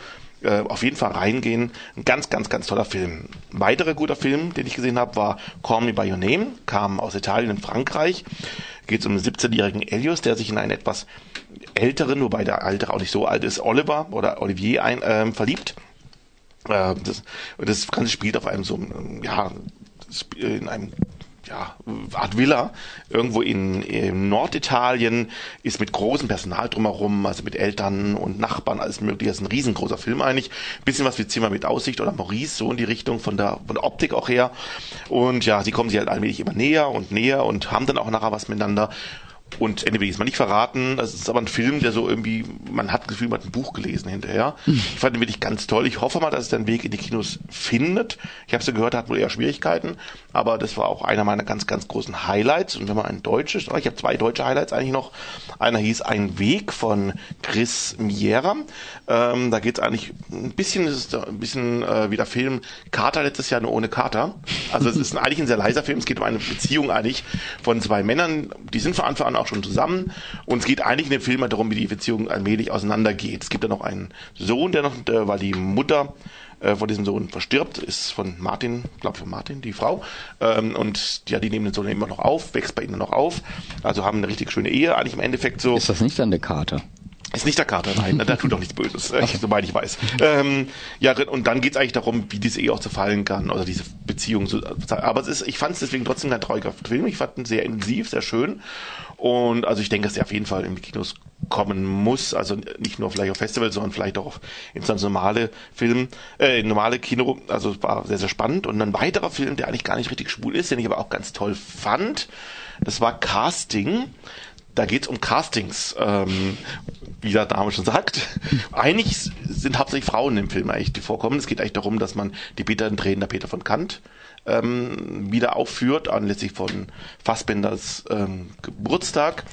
äh, auf jeden Fall reingehen. Ein ganz, ganz, ganz toller Film. Ein weiterer guter Film, den ich gesehen habe, war Call Me By Your Name, kam aus Italien in Frankreich. Geht es um einen 17-jährigen Elios, der sich in einen etwas älteren, wobei der Alter auch nicht so alt ist, Oliver oder Olivier ein, äh, verliebt. Äh, das, das Ganze spielt auf einem so, ja, in einem ja, Art Villa irgendwo in, in, Norditalien, ist mit großem Personal drumherum, also mit Eltern und Nachbarn, alles mögliche. Ist ein riesengroßer Film eigentlich. Bisschen was wie Zimmer mit Aussicht oder Maurice, so in die Richtung von der, von der Optik auch her. Und ja, sie kommen sich halt allmählich immer näher und näher und haben dann auch nachher was miteinander. Und Ende will ich es mal nicht verraten. Das ist aber ein Film, der so irgendwie, man hat das Gefühl, man hat ein Buch gelesen hinterher. Hm. Ich fand ihn wirklich ganz toll. Ich hoffe mal, dass es den Weg in die Kinos findet. Ich habe es ja gehört, er hat wohl eher Schwierigkeiten. Aber das war auch einer meiner ganz, ganz großen Highlights. Und wenn man ein deutsches, oh, ich habe zwei deutsche Highlights eigentlich noch. Einer hieß Ein Weg von Chris Miera. Ähm, da geht es eigentlich ein bisschen, ist ein bisschen äh, wie der Film Kater letztes Jahr nur ohne Kater. Also es ist eigentlich ein sehr leiser Film. Es geht um eine Beziehung eigentlich von zwei Männern. Die sind von Anfang an auch schon zusammen. Und es geht eigentlich in dem Film halt darum, wie die Beziehung allmählich auseinandergeht. Es gibt da noch einen Sohn, der noch, der, weil die Mutter äh, von diesem Sohn verstirbt, ist von Martin, glaube von Martin, die Frau. Ähm, und ja, die nehmen den Sohn immer noch auf, wächst bei ihnen noch auf. Also haben eine richtig schöne Ehe, eigentlich im Endeffekt so. Ist das nicht dann eine Karte? Ist nicht der Kater, nein, der tut doch nichts Böses, äh, soweit ich weiß. Ähm, ja, und dann geht's eigentlich darum, wie diese Ehe auch zerfallen kann, oder diese Beziehung. Zu, aber es ist, ich fand es deswegen trotzdem kein trauriger Film. Ich fand ihn sehr intensiv, sehr schön. Und also ich denke, dass er auf jeden Fall in die Kinos kommen muss. Also nicht nur vielleicht auf Festivals, sondern vielleicht auch ins normale Film, äh, normale Kino. Also es war sehr, sehr spannend. Und ein weiterer Film, der eigentlich gar nicht richtig schwul ist, den ich aber auch ganz toll fand, das war Casting da geht es um Castings, ähm, wie der Name schon sagt. Eigentlich sind hauptsächlich Frauen im Film eigentlich, die vorkommen. Es geht eigentlich darum, dass man die Peter drehen, der Peter von Kant ähm, wieder aufführt, anlässlich von Fassbenders ähm, Geburtstag.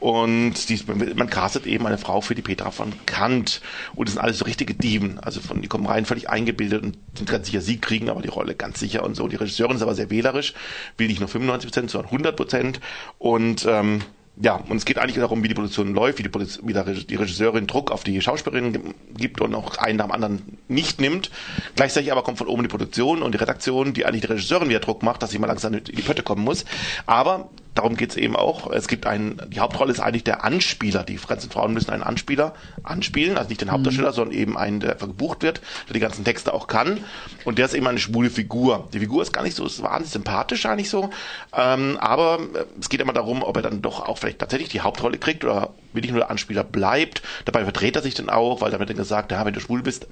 Und die, man castet eben eine Frau für die Petra von Kant. Und das sind alles so richtige Diven. Also von, die kommen rein völlig eingebildet und sind ganz sicher, sie kriegen aber die Rolle ganz sicher und so. Die Regisseurin ist aber sehr wählerisch, will nicht nur 95 Prozent, sondern 100 Prozent. Und ähm, ja, und es geht eigentlich darum, wie die Produktion läuft, wie die, wie die Regisseurin Druck auf die Schauspielerin gibt und auch einen nach dem anderen nicht nimmt. Gleichzeitig aber kommt von oben die Produktion und die Redaktion, die eigentlich die Regisseurin wieder Druck macht, dass sie mal langsam in die Pötte kommen muss. Aber darum geht's eben auch. Es gibt einen, die Hauptrolle ist eigentlich der Anspieler. Die ganzen Frauen müssen einen Anspieler anspielen, also nicht den Hauptdarsteller, mhm. sondern eben einen, der gebucht wird, der die ganzen Texte auch kann. Und der ist eben eine schwule Figur. Die Figur ist gar nicht so, ist wahnsinnig sympathisch eigentlich so. Ähm, aber es geht immer darum, ob er dann doch auch vielleicht tatsächlich die Hauptrolle kriegt oder wirklich nur der Anspieler bleibt. Dabei verdreht er sich dann auch, weil damit dann gesagt, ja, wenn du schwul bist,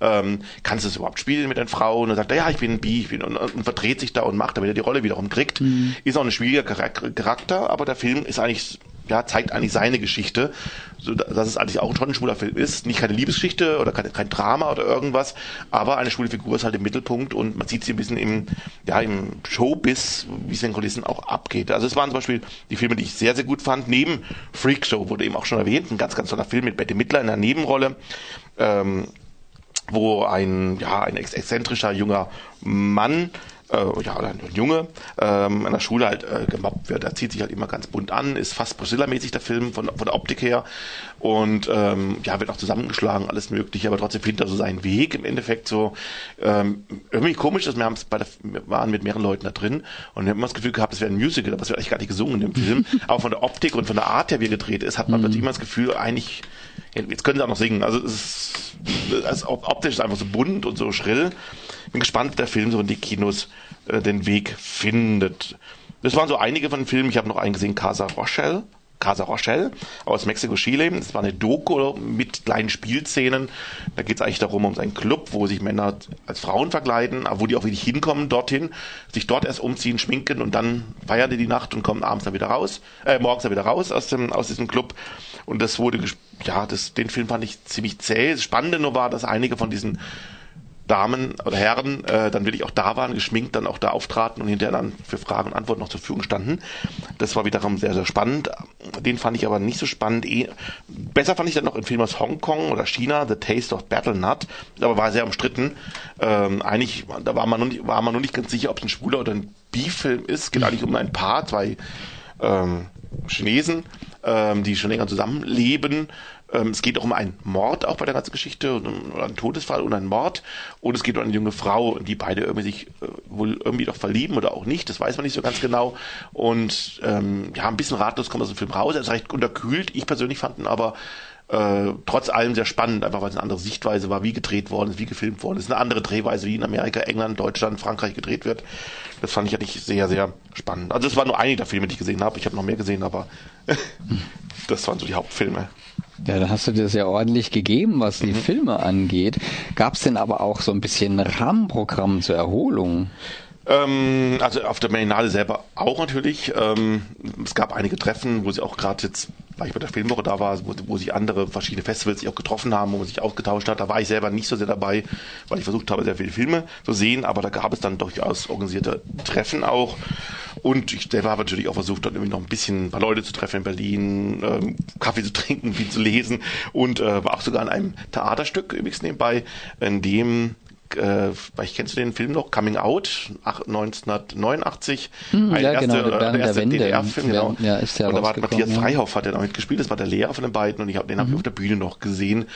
ähm, kannst du es überhaupt spielen mit den Frauen? Und dann sagt er, ja, ich bin ein Bi, ich bin, und, und, verdreht sich da und macht, damit er die Rolle wiederum kriegt. Mhm. Ist auch ein schwieriger Charakter, aber der Film ist eigentlich ja, zeigt eigentlich seine Geschichte, so dass es eigentlich auch schon ein schwuler Film ist. Nicht keine Liebesgeschichte oder keine, kein Drama oder irgendwas, aber eine schwule Figur ist halt im Mittelpunkt und man sieht sie ein bisschen im, ja, im Showbiz, wie es in den Kulissen auch abgeht. Also es waren zum Beispiel die Filme, die ich sehr, sehr gut fand. Neben Freak Show wurde eben auch schon erwähnt, ein ganz, ganz toller Film mit Betty Midler in der Nebenrolle. Ähm, wo ein, ja, ein exzentrischer junger Mann äh, ja, ein Junge ähm, an der Schule halt äh, gemobbt wird. Er zieht sich halt immer ganz bunt an, ist fast Priscilla-mäßig der Film von, von der Optik her und ähm, ja, wird auch zusammengeschlagen, alles mögliche, aber trotzdem findet er so seinen Weg im Endeffekt so ähm, irgendwie komisch, dass wir, haben's bei der, wir waren mit mehreren Leuten da drin und wir haben immer das Gefühl gehabt, es wäre ein Musical, aber es wird eigentlich gar nicht gesungen im Film. aber von der Optik und von der Art her, wie er gedreht ist, hat man mhm. immer das Gefühl, eigentlich, jetzt können sie auch noch singen, also es ist, also optisch ist einfach so bunt und so schrill bin gespannt, ob der Film so in die Kinos äh, den Weg findet. Das waren so einige von den Filmen. Ich habe noch einen gesehen, Casa Rochelle. Casa Rochelle aus Mexiko Chile. Das war eine Doku mit kleinen Spielszenen. Da geht es eigentlich darum, um einen Club, wo sich Männer als Frauen verkleiden, aber wo die auch wirklich hinkommen dorthin, sich dort erst umziehen, schminken und dann feiern die die Nacht und kommen abends dann wieder raus, äh, morgens dann wieder raus aus dem aus diesem Club. Und das wurde, ja, das, den Film fand ich ziemlich zäh. Das Spannende nur war, dass einige von diesen Damen oder Herren äh, dann wirklich auch da waren, geschminkt dann auch da auftraten und hinterher dann für Fragen und Antworten noch zur Verfügung standen. Das war wiederum sehr, sehr spannend. Den fand ich aber nicht so spannend. Eh, besser fand ich dann noch in Film aus Hongkong oder China, The Taste of Battle Nut, aber war sehr umstritten. Ähm, eigentlich, da war man, noch nicht, war man noch nicht ganz sicher, ob es ein schwuler oder ein B-Film ist. Geht eigentlich um ein Paar, zwei ähm, Chinesen, ähm, die schon länger zusammenleben ähm, es geht auch um einen Mord auch bei der ganzen Geschichte, oder einen Todesfall und einen Mord. Und es geht um eine junge Frau, die beide irgendwie sich äh, wohl irgendwie doch verlieben oder auch nicht. Das weiß man nicht so ganz genau. Und ähm, ja, ein bisschen ratlos kommt aus dem Film raus. Er ist recht unterkühlt. Ich persönlich fand ihn aber äh, trotz allem sehr spannend, einfach weil es eine andere Sichtweise war, wie gedreht worden ist, wie gefilmt worden ist. Eine andere Drehweise, wie in Amerika, England, Deutschland, Frankreich gedreht wird. Das fand ich eigentlich sehr, sehr spannend. Also es waren nur einige der Filme, die ich gesehen habe. Ich habe noch mehr gesehen, aber das waren so die Hauptfilme. Ja, da hast du dir sehr ordentlich gegeben, was die mhm. Filme angeht. Gab es denn aber auch so ein bisschen Rahmenprogramm zur Erholung? Ähm, also auf der Berlinale selber auch natürlich. Ähm, es gab einige Treffen, wo sie auch gerade jetzt, weil ich bei der Filmwoche da war, wo, wo sich andere verschiedene Festivals sich auch getroffen haben, wo man sich ausgetauscht hat. Da war ich selber nicht so sehr dabei, weil ich versucht habe, sehr viele Filme zu sehen, aber da gab es dann durchaus organisierte Treffen auch. Und ich selber habe natürlich auch versucht, dort irgendwie noch ein bisschen ein paar Leute zu treffen in Berlin, ähm, Kaffee zu trinken, viel zu lesen und äh, war auch sogar in einem Theaterstück übrigens nebenbei, in dem äh, ich kennst du den Film noch, Coming Out, 1989, hm, ein ja, erste, genau, der, der erste DDR-Film, genau. Ja, ist ja und da war Matthias ja. Freihoff, hat er noch mitgespielt, das war der Lehrer von den beiden und ich hab, den mhm. habe ich auf der Bühne noch gesehen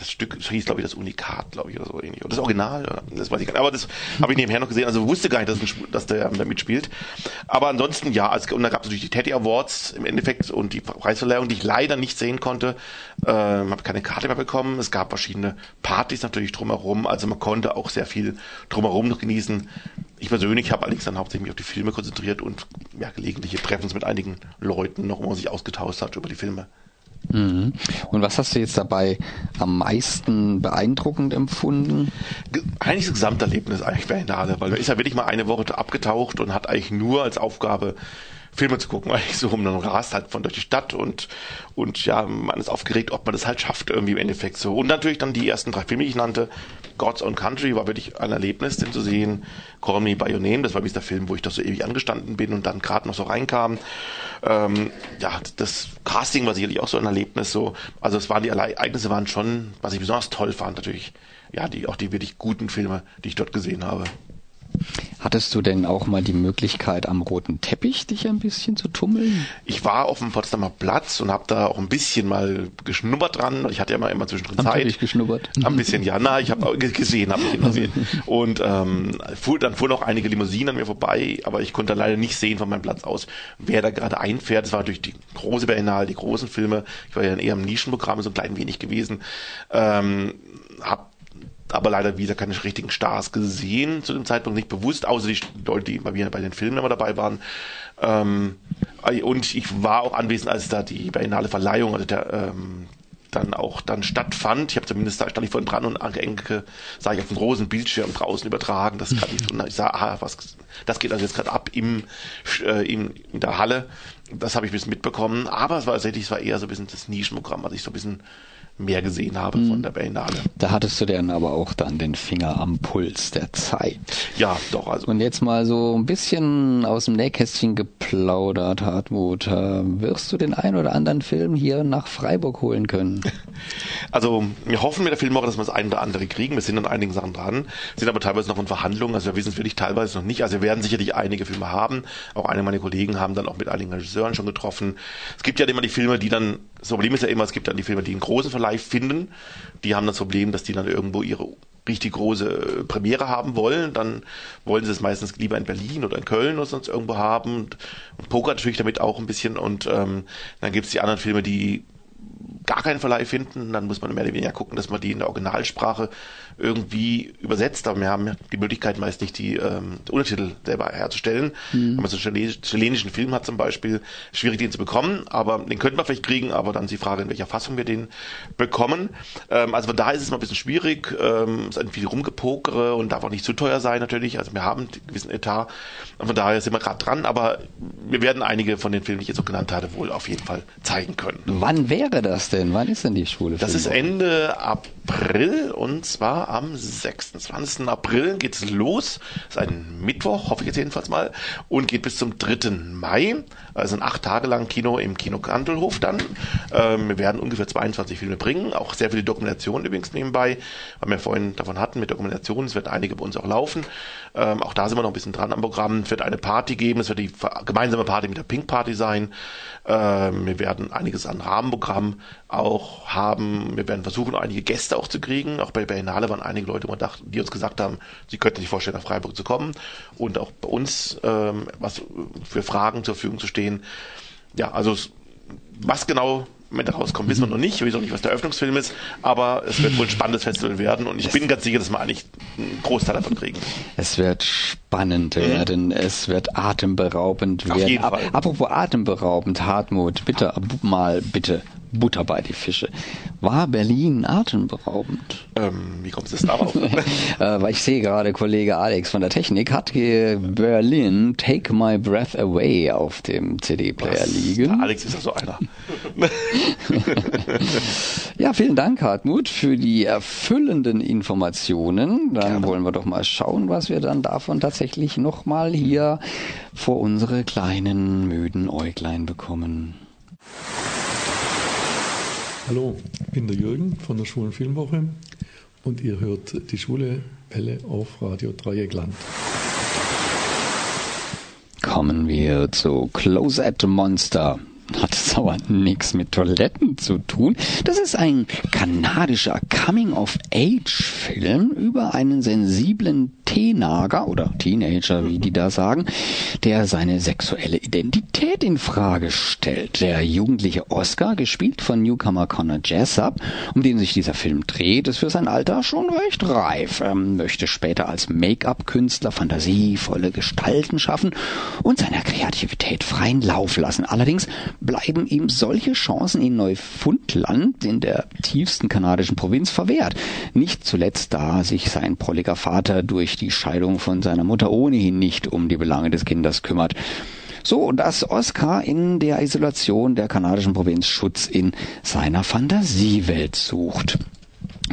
das Stück hieß, glaube ich, das Unikat, glaube ich, oder so ähnlich. Oder das Original, oder? das weiß ich gar nicht. Aber das habe ich nebenher noch gesehen, also wusste gar nicht, dass, dass der da mitspielt. Aber ansonsten, ja, also, und da gab es natürlich die Teddy Awards im Endeffekt und die Preisverleihung, die ich leider nicht sehen konnte. Ähm, habe keine Karte mehr bekommen. Es gab verschiedene Partys natürlich drumherum, also man konnte auch sehr viel drumherum noch genießen. Ich persönlich habe allerdings dann hauptsächlich auf die Filme konzentriert und ja, gelegentliche Treffens mit einigen Leuten noch, wo man sich ausgetauscht hat über die Filme. Mhm. Und was hast du jetzt dabei am meisten beeindruckend empfunden? Eigentlich das Gesamterlebnis eigentlich Berlinale, weil man ist ja wirklich mal eine Woche abgetaucht und hat eigentlich nur als Aufgabe Filme zu gucken, eigentlich so um dann rast halt von durch die Stadt und und ja, man ist aufgeregt, ob man das halt schafft irgendwie im Endeffekt so. Und natürlich dann die ersten drei Filme, die ich nannte, God's Own Country war wirklich ein Erlebnis, den zu sehen. Call Me By Your Name, das war wirklich der Film, wo ich doch so ewig angestanden bin und dann gerade noch so reinkam. Ähm, ja, das Casting war sicherlich auch so ein Erlebnis so. Also es waren die Ereignisse waren schon, was ich besonders toll fand natürlich. Ja, die auch die wirklich guten Filme, die ich dort gesehen habe. Hattest du denn auch mal die Möglichkeit, am roten Teppich dich ein bisschen zu tummeln? Ich war auf dem Potsdamer Platz und habe da auch ein bisschen mal geschnuppert dran. Ich hatte ja immer, immer zwischendrin Zeit. Teppich geschnuppert? Ein bisschen, ja. Na, ich habe gesehen, habe ich ihn gesehen. Und ähm, fuhr, dann fuhren auch einige Limousinen an mir vorbei, aber ich konnte leider nicht sehen von meinem Platz aus, wer da gerade einfährt. Es war durch die große Berlinale, die großen Filme. Ich war ja eher im Nischenprogramm so ein klein wenig gewesen. Ähm, hab aber leider wieder keine richtigen Stars gesehen zu dem Zeitpunkt, nicht bewusst, außer die Leute, die bei mir bei den Filmen immer dabei waren. Ähm, und ich war auch anwesend, als da die Berlinale Verleihung, also der, ähm, dann auch dann stattfand. Ich habe zumindest da stand ich vorhin dran und Anke Enke sah ich auf dem großen Bildschirm draußen übertragen. Das kann ich, und ich sah, aha, was, das geht also jetzt gerade ab im, äh, im, in der Halle. Das habe ich ein bisschen mitbekommen. Aber es war tatsächlich, es war eher so ein bisschen das Nischenprogramm, was ich so ein bisschen mehr gesehen habe Mhm. von der Berlinale. Da hattest du dann aber auch dann den Finger am Puls der Zeit. Ja, doch, also. Und jetzt mal so ein bisschen aus dem Nähkästchen geplaudert, Hartmut. Äh, Wirst du den ein oder anderen Film hier nach Freiburg holen können? Also wir hoffen mit der Filmwoche, dass wir das eine oder andere kriegen. Wir sind an einigen Sachen dran, sind aber teilweise noch in Verhandlungen. Also wir wissen es wirklich teilweise noch nicht. Also wir werden sicherlich einige Filme haben. Auch einige meiner Kollegen haben dann auch mit einigen Regisseuren schon getroffen. Es gibt ja immer die Filme, die dann, das Problem ist ja immer, es gibt dann die Filme, die einen großen Verleih finden. Die haben das Problem, dass die dann irgendwo ihre richtig große Premiere haben wollen, dann wollen sie es meistens lieber in Berlin oder in Köln oder sonst irgendwo haben. Und, und pokern natürlich damit auch ein bisschen. Und ähm, dann gibt es die anderen Filme, die gar keinen Verleih finden, dann muss man mehr oder weniger gucken, dass man die in der Originalsprache irgendwie übersetzt. Aber wir haben die Möglichkeit meist nicht, die ähm, Untertitel selber herzustellen. Wenn man so einen chile- chilenischen Film hat zum Beispiel, schwierig den zu bekommen, aber den könnten wir vielleicht kriegen, aber dann ist die Frage, in welcher Fassung wir den bekommen. Ähm, also von daher ist es mal ein bisschen schwierig, ähm, es ist ein viel rumgepokere und darf auch nicht zu teuer sein natürlich. Also wir haben einen gewissen Etat und von daher sind wir gerade dran, aber wir werden einige von den Filmen, die ich jetzt so genannt hatte, wohl auf jeden Fall zeigen können. Wann wäre das denn? Wann ist denn die schwule Das ist? Ende April und zwar am 26. April geht's los. Das ist ein Mittwoch, hoffe ich jetzt jedenfalls mal, und geht bis zum 3. Mai. Also ein acht Tage lang Kino im Kino Kandelhof dann. Ähm, wir werden ungefähr 22 Filme bringen, auch sehr viele Dokumentationen übrigens nebenbei, weil wir vorhin davon hatten mit Dokumentationen. Es wird einige bei uns auch laufen. Ähm, auch da sind wir noch ein bisschen dran am Programm. Es wird eine Party geben, es wird die gemeinsame Party mit der Pink Party sein. Ähm, wir werden einiges an Rahmenprogramm auch haben. Wir werden versuchen, einige Gäste auch zu kriegen. Auch bei Berlinale waren einige Leute, die uns- die uns gesagt haben, sie könnten sich vorstellen, nach Freiburg zu kommen und auch bei uns ähm, was für Fragen zur Verfügung zu stehen. Ja, also es- was genau mit rauskommt, wissen wir noch nicht. Wir wissen auch nicht, was der Eröffnungsfilm ist, aber es wird wohl ein spannendes Festival werden und ich bin ganz sicher, dass wir eigentlich einen Großteil davon kriegen. Es wird spannend werden, es wird atemberaubend Auf werden. jeden Fall. Apropos atemberaubend, Hartmut, bitte mal bitte Butter bei die Fische. War Berlin atemberaubend? Ähm, wie kommst du jetzt darauf? äh, weil ich sehe gerade, Kollege Alex von der Technik hat Berlin Take My Breath Away auf dem CD-Player liegen. Alex ist ja so einer. Ja, vielen Dank, Hartmut, für die erfüllenden Informationen. Dann wollen wir doch mal schauen, was wir dann davon tatsächlich nochmal hier vor unsere kleinen, müden Äuglein bekommen. Hallo, ich bin der Jürgen von der Schwulen Filmwoche und ihr hört die Schwule Welle auf Radio Dreieckland. Kommen wir zu Close at Monster. Hat es aber nichts mit Toiletten zu tun. Das ist ein kanadischer Coming-of-Age-Film über einen sensiblen Teenager oder Teenager, wie die da sagen, der seine sexuelle Identität in Frage stellt. Der jugendliche Oscar, gespielt von Newcomer Connor Jessup, um den sich dieser Film dreht, ist für sein Alter schon recht reif. Er möchte später als Make-up-Künstler fantasievolle Gestalten schaffen und seiner Kreativität freien Lauf lassen. Allerdings bleiben ihm solche Chancen in Neufundland, in der tiefsten kanadischen Provinz, verwehrt. Nicht zuletzt, da sich sein prolliger Vater durch die Scheidung von seiner Mutter ohnehin nicht um die Belange des Kindes kümmert. So, dass Oscar in der Isolation der kanadischen Provinz Schutz in seiner Fantasiewelt sucht.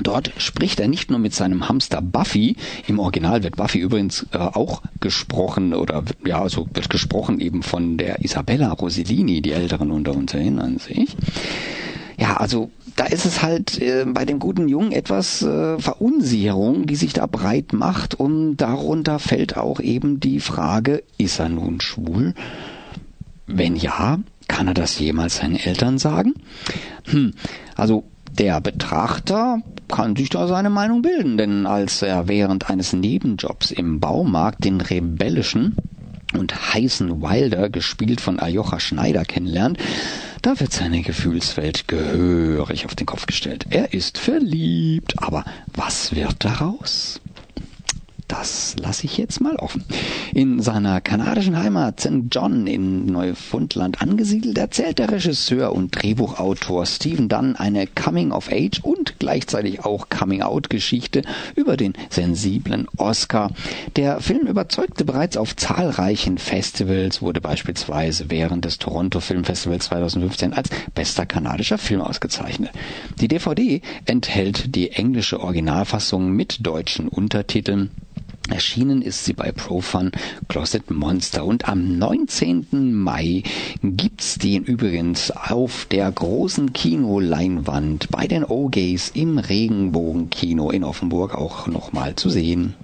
Dort spricht er nicht nur mit seinem Hamster Buffy, im Original wird Buffy übrigens äh, auch gesprochen oder ja, also wird gesprochen eben von der Isabella Rosellini, die Älteren unter uns erinnern sich. Ja, also da ist es halt äh, bei dem guten Jungen etwas äh, Verunsicherung, die sich da breit macht und darunter fällt auch eben die Frage, ist er nun schwul? Wenn ja, kann er das jemals seinen Eltern sagen? Hm, also der Betrachter kann sich da seine Meinung bilden, denn als er während eines Nebenjobs im Baumarkt den rebellischen und heißen Wilder, gespielt von Ajocha Schneider, kennenlernt, da wird seine Gefühlswelt gehörig auf den Kopf gestellt. Er ist verliebt, aber was wird daraus? Das lasse ich jetzt mal offen. In seiner kanadischen Heimat St. John in Neufundland angesiedelt, erzählt der Regisseur und Drehbuchautor Stephen Dunn eine Coming-of-Age und gleichzeitig auch Coming-out-Geschichte über den sensiblen Oscar. Der Film überzeugte bereits auf zahlreichen Festivals, wurde beispielsweise während des Toronto Filmfestivals 2015 als bester kanadischer Film ausgezeichnet. Die DVD enthält die englische Originalfassung mit deutschen Untertiteln Erschienen ist sie bei Profun Closet Monster und am 19. Mai gibt's den übrigens auf der großen Kinoleinwand bei den OGs im Regenbogenkino in Offenburg auch nochmal zu sehen.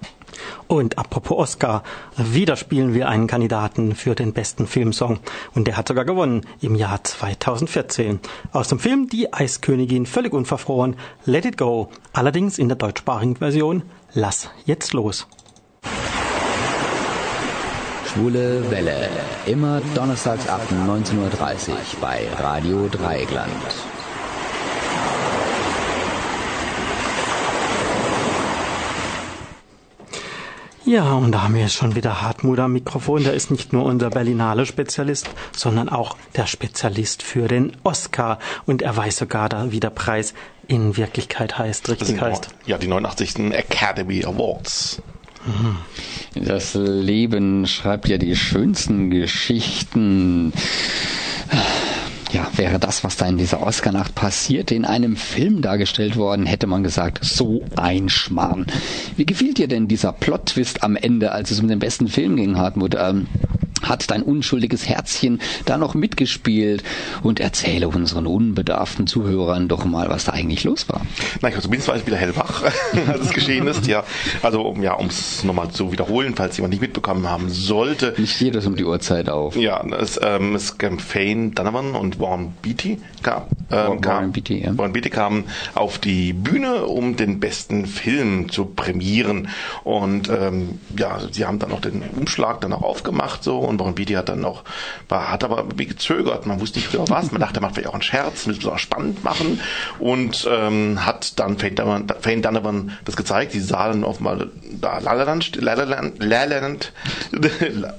Und apropos Oscar, wieder spielen wir einen Kandidaten für den besten Filmsong. Und der hat sogar gewonnen im Jahr 2014. Aus dem Film Die Eiskönigin völlig unverfroren, Let It Go. Allerdings in der deutschsprachigen Version Lass jetzt los. Schwule Welle. Immer donnerstags ab 19.30 Uhr bei Radio Dreieckland. Ja, und da haben wir jetzt schon wieder Hartmut am Mikrofon. Der ist nicht nur unser Berlinale Spezialist, sondern auch der Spezialist für den Oscar. Und er weiß sogar, da, wie der Preis in Wirklichkeit heißt, richtig heißt. Ja, die 89. Academy Awards. Das Leben schreibt ja die schönsten Geschichten. Ja, wäre das, was da in dieser Oscarnacht passiert, in einem Film dargestellt worden, hätte man gesagt, so ein Schmarrn. Wie gefiel dir denn dieser Plot-Twist am Ende, als es um den besten Film ging, Hartmut? Ähm, hat dein unschuldiges Herzchen da noch mitgespielt und erzähle unseren unbedarften Zuhörern doch mal, was da eigentlich los war. Na, ich war zumindest wieder hellwach, als es geschehen ist. Ja, also um ja, um es nochmal zu wiederholen, falls jemand nicht mitbekommen haben sollte. Nicht jedes um die Uhrzeit auf. Ja, es, ähm, es kam Fane Donovan und Warren Beatty kam, ähm, kam, Beatty, ja. Warren Beatty kamen auf die Bühne, um den besten Film zu prämieren. Und ähm, ja, sie haben dann noch den Umschlag dann auch aufgemacht so und Warren Beatty hat dann noch, war, hat aber gezögert. Man wusste nicht genau was. Man dachte, er macht vielleicht auch einen Scherz, müssen wir auch spannend machen und ähm, hat dann Fane Donovan, das gezeigt. Die sahen offenbar da Lalaland, Lalaland,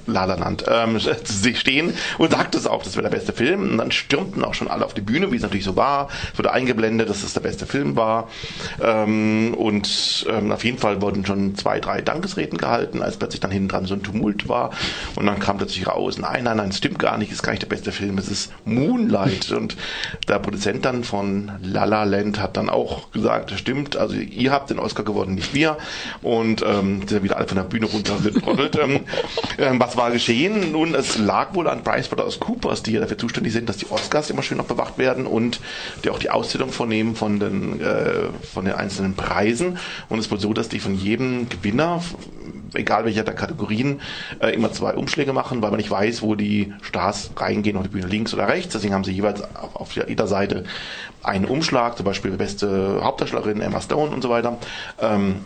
Lalaland, ähm, sich stehen und sagte es auch, das wäre der beste Film. Und dann stürmten auch schon alle auf die Bühne, wie es natürlich so war. Es wurde eingeblendet, dass es der beste Film war. Ähm, und ähm, auf jeden Fall wurden schon zwei, drei Dankesreden gehalten, als plötzlich dann hinten dran so ein Tumult war. Und dann kam plötzlich raus, nein, nein, nein, es stimmt gar nicht, es ist gar nicht der beste Film, es ist Moonlight. und der Produzent dann von La La Land hat dann auch gesagt, das stimmt, also ihr habt den Oscar gewonnen, nicht wir. Und ähm, sind wieder alle von der Bühne runtergetrottelt. ähm, ähm, was war geschehen? Nun, es lag wohl an Bryce Brothers Coopers, die ja dafür zuständig sind, dass die Oscars immer schön noch bewacht werden und die auch die Auszählung vornehmen von den, äh, von den einzelnen Preisen. Und es ist wohl so, dass die von jedem Gewinner egal welcher der Kategorien, äh, immer zwei Umschläge machen, weil man nicht weiß, wo die Stars reingehen auf die Bühne links oder rechts. Deswegen haben sie jeweils auf, auf jeder Seite einen Umschlag, zum Beispiel beste Hauptdarstellerin Emma Stone und so weiter. Ähm,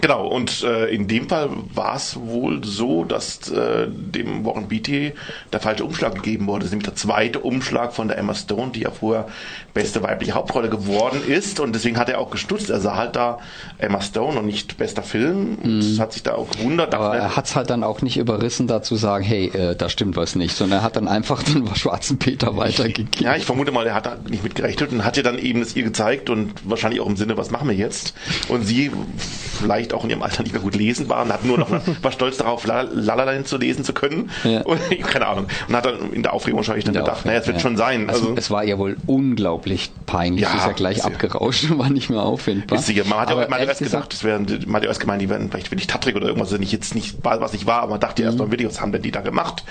Genau, und äh, in dem Fall war es wohl so, dass äh, dem Warren Beatty der falsche Umschlag gegeben wurde. Das ist nämlich der zweite Umschlag von der Emma Stone, die ja vorher beste weibliche Hauptrolle geworden ist. Und deswegen hat er auch gestutzt. Er sah halt da Emma Stone und nicht bester Film. Und Mhm. hat sich da auch gewundert. Aber er hat's halt dann auch nicht überrissen, da zu sagen, hey, äh, da stimmt was nicht, sondern er hat dann einfach den schwarzen Peter weitergegeben. ja, ich vermute mal, er hat da nicht mit gerechnet und hat ihr dann eben das ihr gezeigt und wahrscheinlich auch im Sinne, was machen wir jetzt? Und sie vielleicht auch in ihrem Alter nicht mehr gut lesen war und hat nur noch war stolz darauf, La La La Land zu lesen zu können. Ja. Und, keine Ahnung. Und hat dann in der Aufregung wahrscheinlich dann gedacht, naja, es wird Aufregung, schon sein. Also, Also, es war ihr wohl unglaublich peinlich. Ja, ist ja gleich ja- abgerauscht und war nicht mehr auffindbar. ist sicher. Man hat ja man hat erst gesagt, das wären, man hat ja erst gemeint, die werden vielleicht wirklich Tatrik oder irgendwas, was nicht jetzt nicht, was nicht war, aber man dachte Mhm. erst mal was haben denn die da gemacht?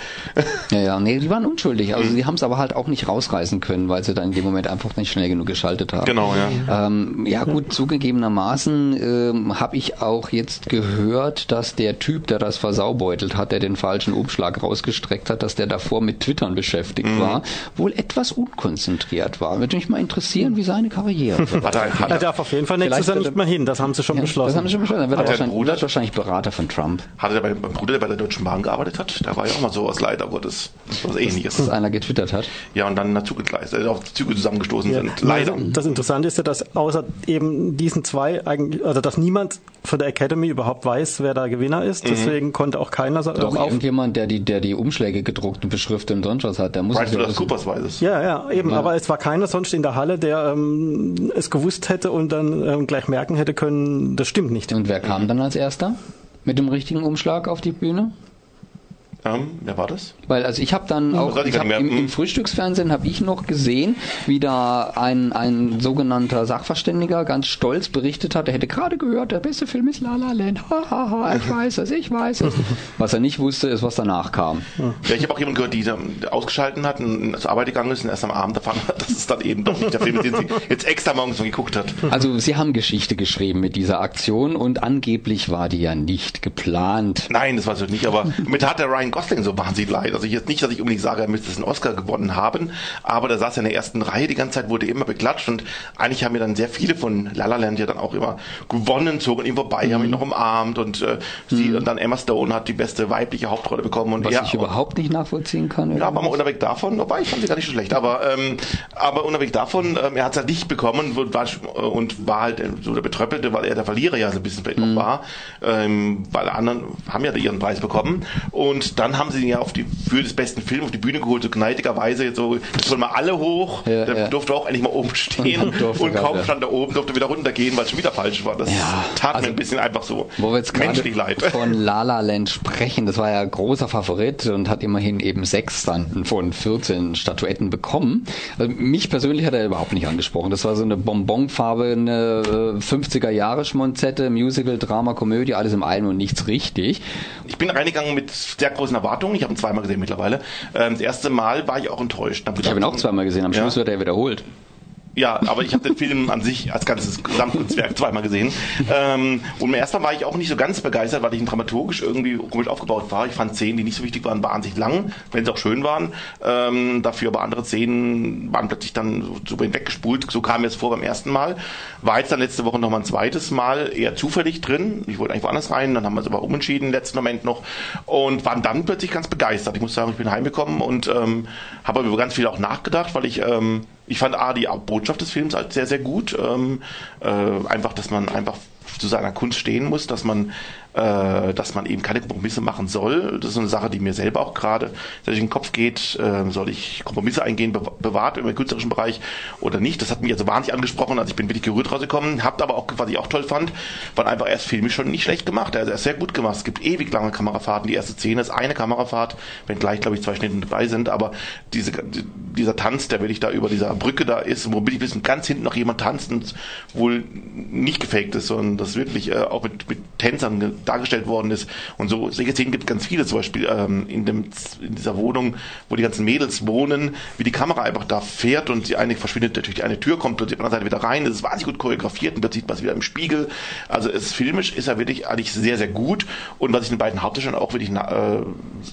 Ja, ja, nee, die waren unschuldig. Mhm. Also sie haben es aber halt auch nicht rausreißen können, weil sie dann in dem Moment einfach nicht schnell genug geschaltet haben. Genau, ja. Ähm, ja gut, zugegebenermaßen ähm, habe ich auch jetzt gehört, dass der Typ, der das versaubeutelt hat, der den falschen Umschlag rausgestreckt hat, dass der davor mit Twittern beschäftigt Mhm. war, wohl etwas unkonzentriert war. Würde mich mal interessieren, wie seine Karriere wird. Hat er, hat Er darf auf jeden Fall nächstes Vielleicht Jahr nicht mehr hin, das haben sie schon Ja, beschlossen. Das haben sie schon beschlossen. Dann wird er wahrscheinlich, Bruder? wird wahrscheinlich Berater von Trump. hat er bei, beim Bruder, der bei der Deutschen Bahn gearbeitet hat, da war ja auch mal sowas leider Gottes. Was ähnliches. Dass einer getwittert hat. Ja, und dann dazu gegleist, äh, auf die Züge zusammengestoßen Ja. sind. Leider. Also, Das Interessante ist ja, dass außer eben diesen zwei eigentlich, also dass niemand von der Academy überhaupt weiß, wer da Gewinner ist. Deswegen konnte auch keiner sa- Doch auf. irgendjemand, der die, der die Umschläge gedruckt und beschriftet und sonst was hat, der muss Brian es ja wissen. Coopers weiß es. Ja, ja, eben. Aber es war keiner sonst in der Halle, der ähm, es gewusst hätte und dann ähm, gleich merken hätte können, das stimmt nicht. Und wer kam dann als erster? Mit dem richtigen Umschlag auf die Bühne? Ähm, wer war das? Weil also ich habe dann auch weiß ich hab im, im Hm. Frühstücksfernsehen habe ich noch gesehen, wie da ein, ein sogenannter Sachverständiger ganz stolz berichtet hat, er hätte gerade gehört, der beste Film ist La La Land. Ha, ha, ha, ich weiß es, ich weiß es. Was er nicht wusste, ist, was danach kam. Ja, ich habe auch jemanden gehört, die ähm, ausgeschalten hat und zur Arbeit gegangen ist und erst am Abend erfahren hat, dass es dann eben doch nicht der Film ist, den sie jetzt extra morgens noch geguckt hat. Also sie haben Geschichte geschrieben mit dieser Aktion und angeblich war die ja nicht geplant. Nein, das weiß ich nicht, aber mit hat der Ryan Gosling so wahnsinnig leid. Also ich jetzt nicht, dass ich unbedingt sage, er müsste einen Oscar gewonnen haben, aber der saß ja in der ersten Reihe die ganze Zeit, wurde immer beklatscht und eigentlich haben mir dann sehr viele von La La Land ja dann auch immer gewonnen, zogen ihm vorbei, haben ihn Mhm. noch umarmt und äh, sie und dann Emma Stone hat die beste weibliche Hauptrolle bekommen und Was er ich überhaupt nicht nachvollziehen kann. Ja, aber mal unabhängig davon, wobei ich fand sie gar nicht so schlecht, aber ähm, aber unabhängig davon, ähm, er hat es halt nicht bekommen und war, und war halt so der Betröppelte, weil er der Verlierer ja so ein bisschen vielleicht Mhm. noch war, ähm, weil anderen haben ja ihren Preis bekommen und dann haben sie ihn ja auf die für das besten Film auf die Bühne geholt, so gneidigerweise jetzt so, jetzt wollen wir alle hoch, Ja, der ja. durfte auch endlich mal oben stehen und kaum ja. stand er oben, durfte wieder runtergehen, weil es schon wieder falsch war. Das tat also, mir ein bisschen einfach so Wo wir jetzt menschlich leid. von La La Land sprechen, das war ja großer Favorit und hat immerhin eben sechs dann von 14 Statuetten bekommen. Also mich persönlich hat er überhaupt nicht angesprochen. Das war so eine bonbonfarbene äh, 50er Jahre Schmonzette, Musical, Drama, Komödie, alles im einen und nichts richtig. Ich bin reingegangen mit sehr großen Erwartungen. Ich habe ihn zweimal gesehen mittlerweile. Ähm, das erste Mal war ich auch enttäuscht. Hab Ich habe ihn auch zweimal gesehen, am Ja. Schluss wird er wiederholt. Ja, aber ich habe den Film an sich als ganzes Gesamtkunstwerk zweimal gesehen. Ähm, und beim ersten Mal war ich auch nicht so ganz begeistert, weil ich ihn dramaturgisch irgendwie komisch aufgebaut war. Ich fand Szenen, die nicht so wichtig waren, wahnsinnig lang, wenn sie auch schön waren. Ähm, dafür aber andere Szenen waren plötzlich dann so, so weggespult. So kam mir es vor beim ersten Mal. War jetzt dann letzte Woche nochmal ein zweites Mal eher zufällig drin. Ich wollte eigentlich woanders rein, dann haben wir es aber umentschieden im letzten Moment noch und waren dann plötzlich ganz begeistert. Ich muss sagen, ich bin heimgekommen und ähm, habe über ganz viel auch nachgedacht, weil ich ähm, ich fand A, die Botschaft des Films halt sehr, sehr gut. Ähm, äh, einfach, dass man einfach zu seiner Kunst stehen muss, dass man, äh, dass man eben keine Kompromisse machen soll. Das ist eine Sache, die mir selber auch gerade durch den Kopf geht. Äh, soll ich Kompromisse eingehen, be bewahrt im künstlerischen Bereich oder nicht? Das hat mich also wahnsinnig angesprochen. Also ich bin wirklich gerührt rausgekommen. Habt aber auch, was ich auch toll fand, waren einfach erst filmisch schon nicht schlecht gemacht. Also er ist sehr gut gemacht. Es gibt ewig lange Kamerafahrten. Die erste Szene ist eine Kamerafahrt, wenn gleich, glaube ich, zwei Schnitte dabei sind. Aber diese, dieser Tanz, der wirklich da über dieser Brücke da ist, wo bin ich wissen, ganz hinten noch jemand tanzt und wohl nicht gefaked ist, sondern das wirklich äh, auch mit, mit Tänzern dargestellt worden ist. Und so solche Szenen gibt es ganz viele, zum Beispiel ähm, in, dem, in dieser Wohnung, wo die ganzen Mädels wohnen, wie die Kamera einfach da fährt und die eine verschwindet die eine Tür, kommt plötzlich auf der anderen Seite wieder rein. Das ist wahnsinnig gut choreografiert und da sieht man es wieder im Spiegel. Also es filmisch ist er wirklich eigentlich sehr, sehr gut. Und was ich den beiden Hauptdarstellern auch wirklich äh,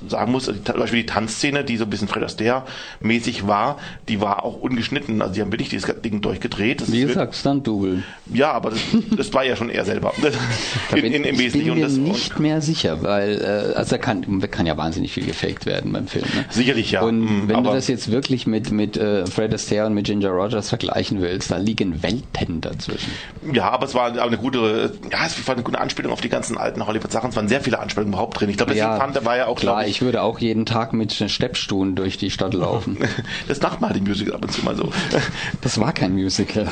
sagen muss, also zum Beispiel die Tanzszene, die so ein bisschen Fred Astaire-mäßig war, die war auch ungeschnitten. Also die haben wirklich dieses Ding durchgedreht. Das Wie gesagt, Stunt-Double. Ja, aber das, das war ja schon er selber. in, in, Im ich bin mir nicht mehr sicher, weil äh, also da kann, kann ja wahnsinnig viel gefaked werden beim Film. Ne? Sicherlich, ja. Und mhm, wenn du das jetzt wirklich mit, mit äh, Fred Astaire und mit Ginger Rogers vergleichen willst, da liegen Welten dazwischen. Ja, aber es war eine gute, ja, es war eine gute Anspielung auf die ganzen alten Hollywood-Sachen. Es waren sehr viele Anspielungen überhaupt drin. Ich glaube, deswegen ja, fand, der war ja auch, klar. Ich, ich, würde auch jeden Tag mit Steppstuhlen durch die Stadt laufen. das macht mal die Musical ab und zu mal so. Das war kein Musical,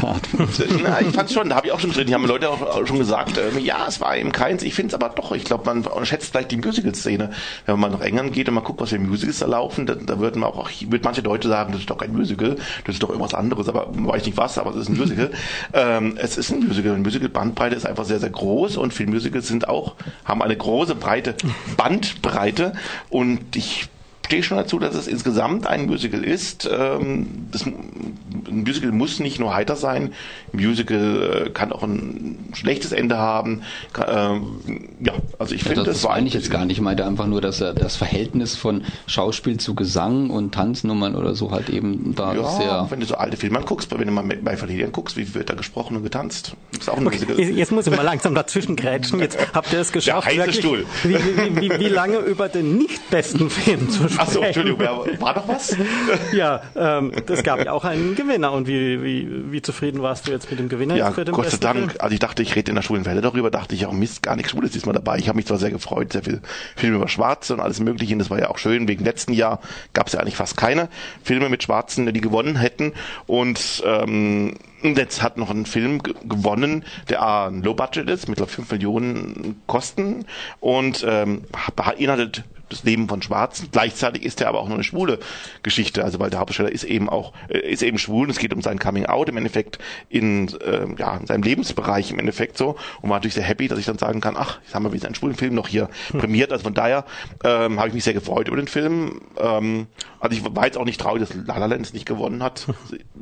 Na, ich fand schon, da habe ich auch schon drin. Die haben Leute auch schon gesagt, äh, ja, es war eben keins. Ich finde es aber doch. Ich glaube, man schätzt vielleicht die Musical-Szene. Wenn man nach England geht und mal guckt, was für Musicals da laufen, da, da würden auch, würden manche Leute sagen, das ist doch kein Musical, das ist doch irgendwas anderes, aber weiß nicht was, aber es ist ein Musical. ähm, es ist ein Musical. Ein Musical-Bandbreite ist einfach sehr, sehr groß und viele Musicals sind auch, haben eine große, breite Bandbreite und ich stehe schon dazu, dass es insgesamt ein Musical ist. Ähm, das, ein Musical muss nicht nur heiter sein. Ein Musical äh, kann auch ein schlechtes Ende haben. Ähm, ja, also ich ja, finde, das, das meine ich jetzt gar nicht. Ich meinte einfach nur, dass das Verhältnis von Schauspiel zu Gesang und Tanznummern oder so halt eben da ja, sehr. Wenn du so alte Filme anguckst, wenn du mal bei Familien guckst, wie wird da gesprochen und getanzt? Ist auch ein okay, Musical. Jetzt muss ich mal langsam dazwischen grätschen. Jetzt habt ihr es geschafft, Der heiße Stuhl. Wie, wie, wie, wie lange über den nicht besten Film zu sprechen? Ach so, Entschuldigung, war doch was? ja, ähm, das gab ja auch einen Gewinner. Und wie, wie, wie zufrieden warst du jetzt mit dem Gewinner? Ja, Gott sei Dank. Film? Also ich dachte, ich rede in der schwulen Welle darüber, dachte ich, auch Mist, gar nichts Schwules diesmal dabei. Ich habe mich zwar sehr gefreut, sehr viel Filme über Schwarze und alles mögliche. Und das war ja auch schön. Wegen letzten Jahr gab es ja eigentlich fast keine Filme mit Schwarzen, die gewonnen hätten. Und ähm, jetzt hat noch ein Film gewonnen, der A, ein Low Budget ist, mit 5 Millionen Kosten und ähm, beinhaltet das Leben von Schwarzen. Gleichzeitig ist er aber auch nur eine schwule Geschichte, also weil der Hauptdarsteller ist eben auch äh, ist eben schwul und es geht um sein Coming Out im Endeffekt in äh, ja in seinem Lebensbereich im Endeffekt so und war natürlich sehr happy, dass ich dann sagen kann, ach, jetzt haben wir wieder einen schwulen Film noch hier hm. prämiert. Also von daher ähm, habe ich mich sehr gefreut über den Film. Ähm, also ich war jetzt auch nicht traurig, dass La La Land nicht gewonnen hat.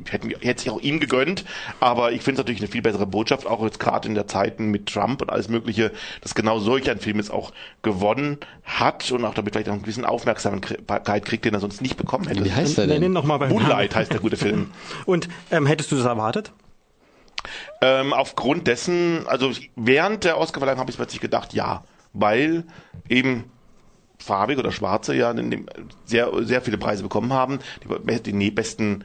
Ich hätte, hätte sich auch ihm gegönnt, aber ich finde es natürlich eine viel bessere Botschaft, auch jetzt gerade in der Zeiten mit Trump und alles Mögliche, dass genau solch ein Film jetzt auch gewonnen hat und auch damit vielleicht auch ein bisschen Aufmerksamkeit kriegt, den er sonst nicht bekommen hätte. Wie heißt der denn? Nenn ihn noch mal beim Moonlight heißt der gute Film. Und ähm, hättest du das erwartet? Ähm, aufgrund dessen, also während der Oscarverleihung habe ich plötzlich gedacht, ja, weil eben farbig oder schwarze ja sehr sehr viele Preise bekommen haben, die, die besten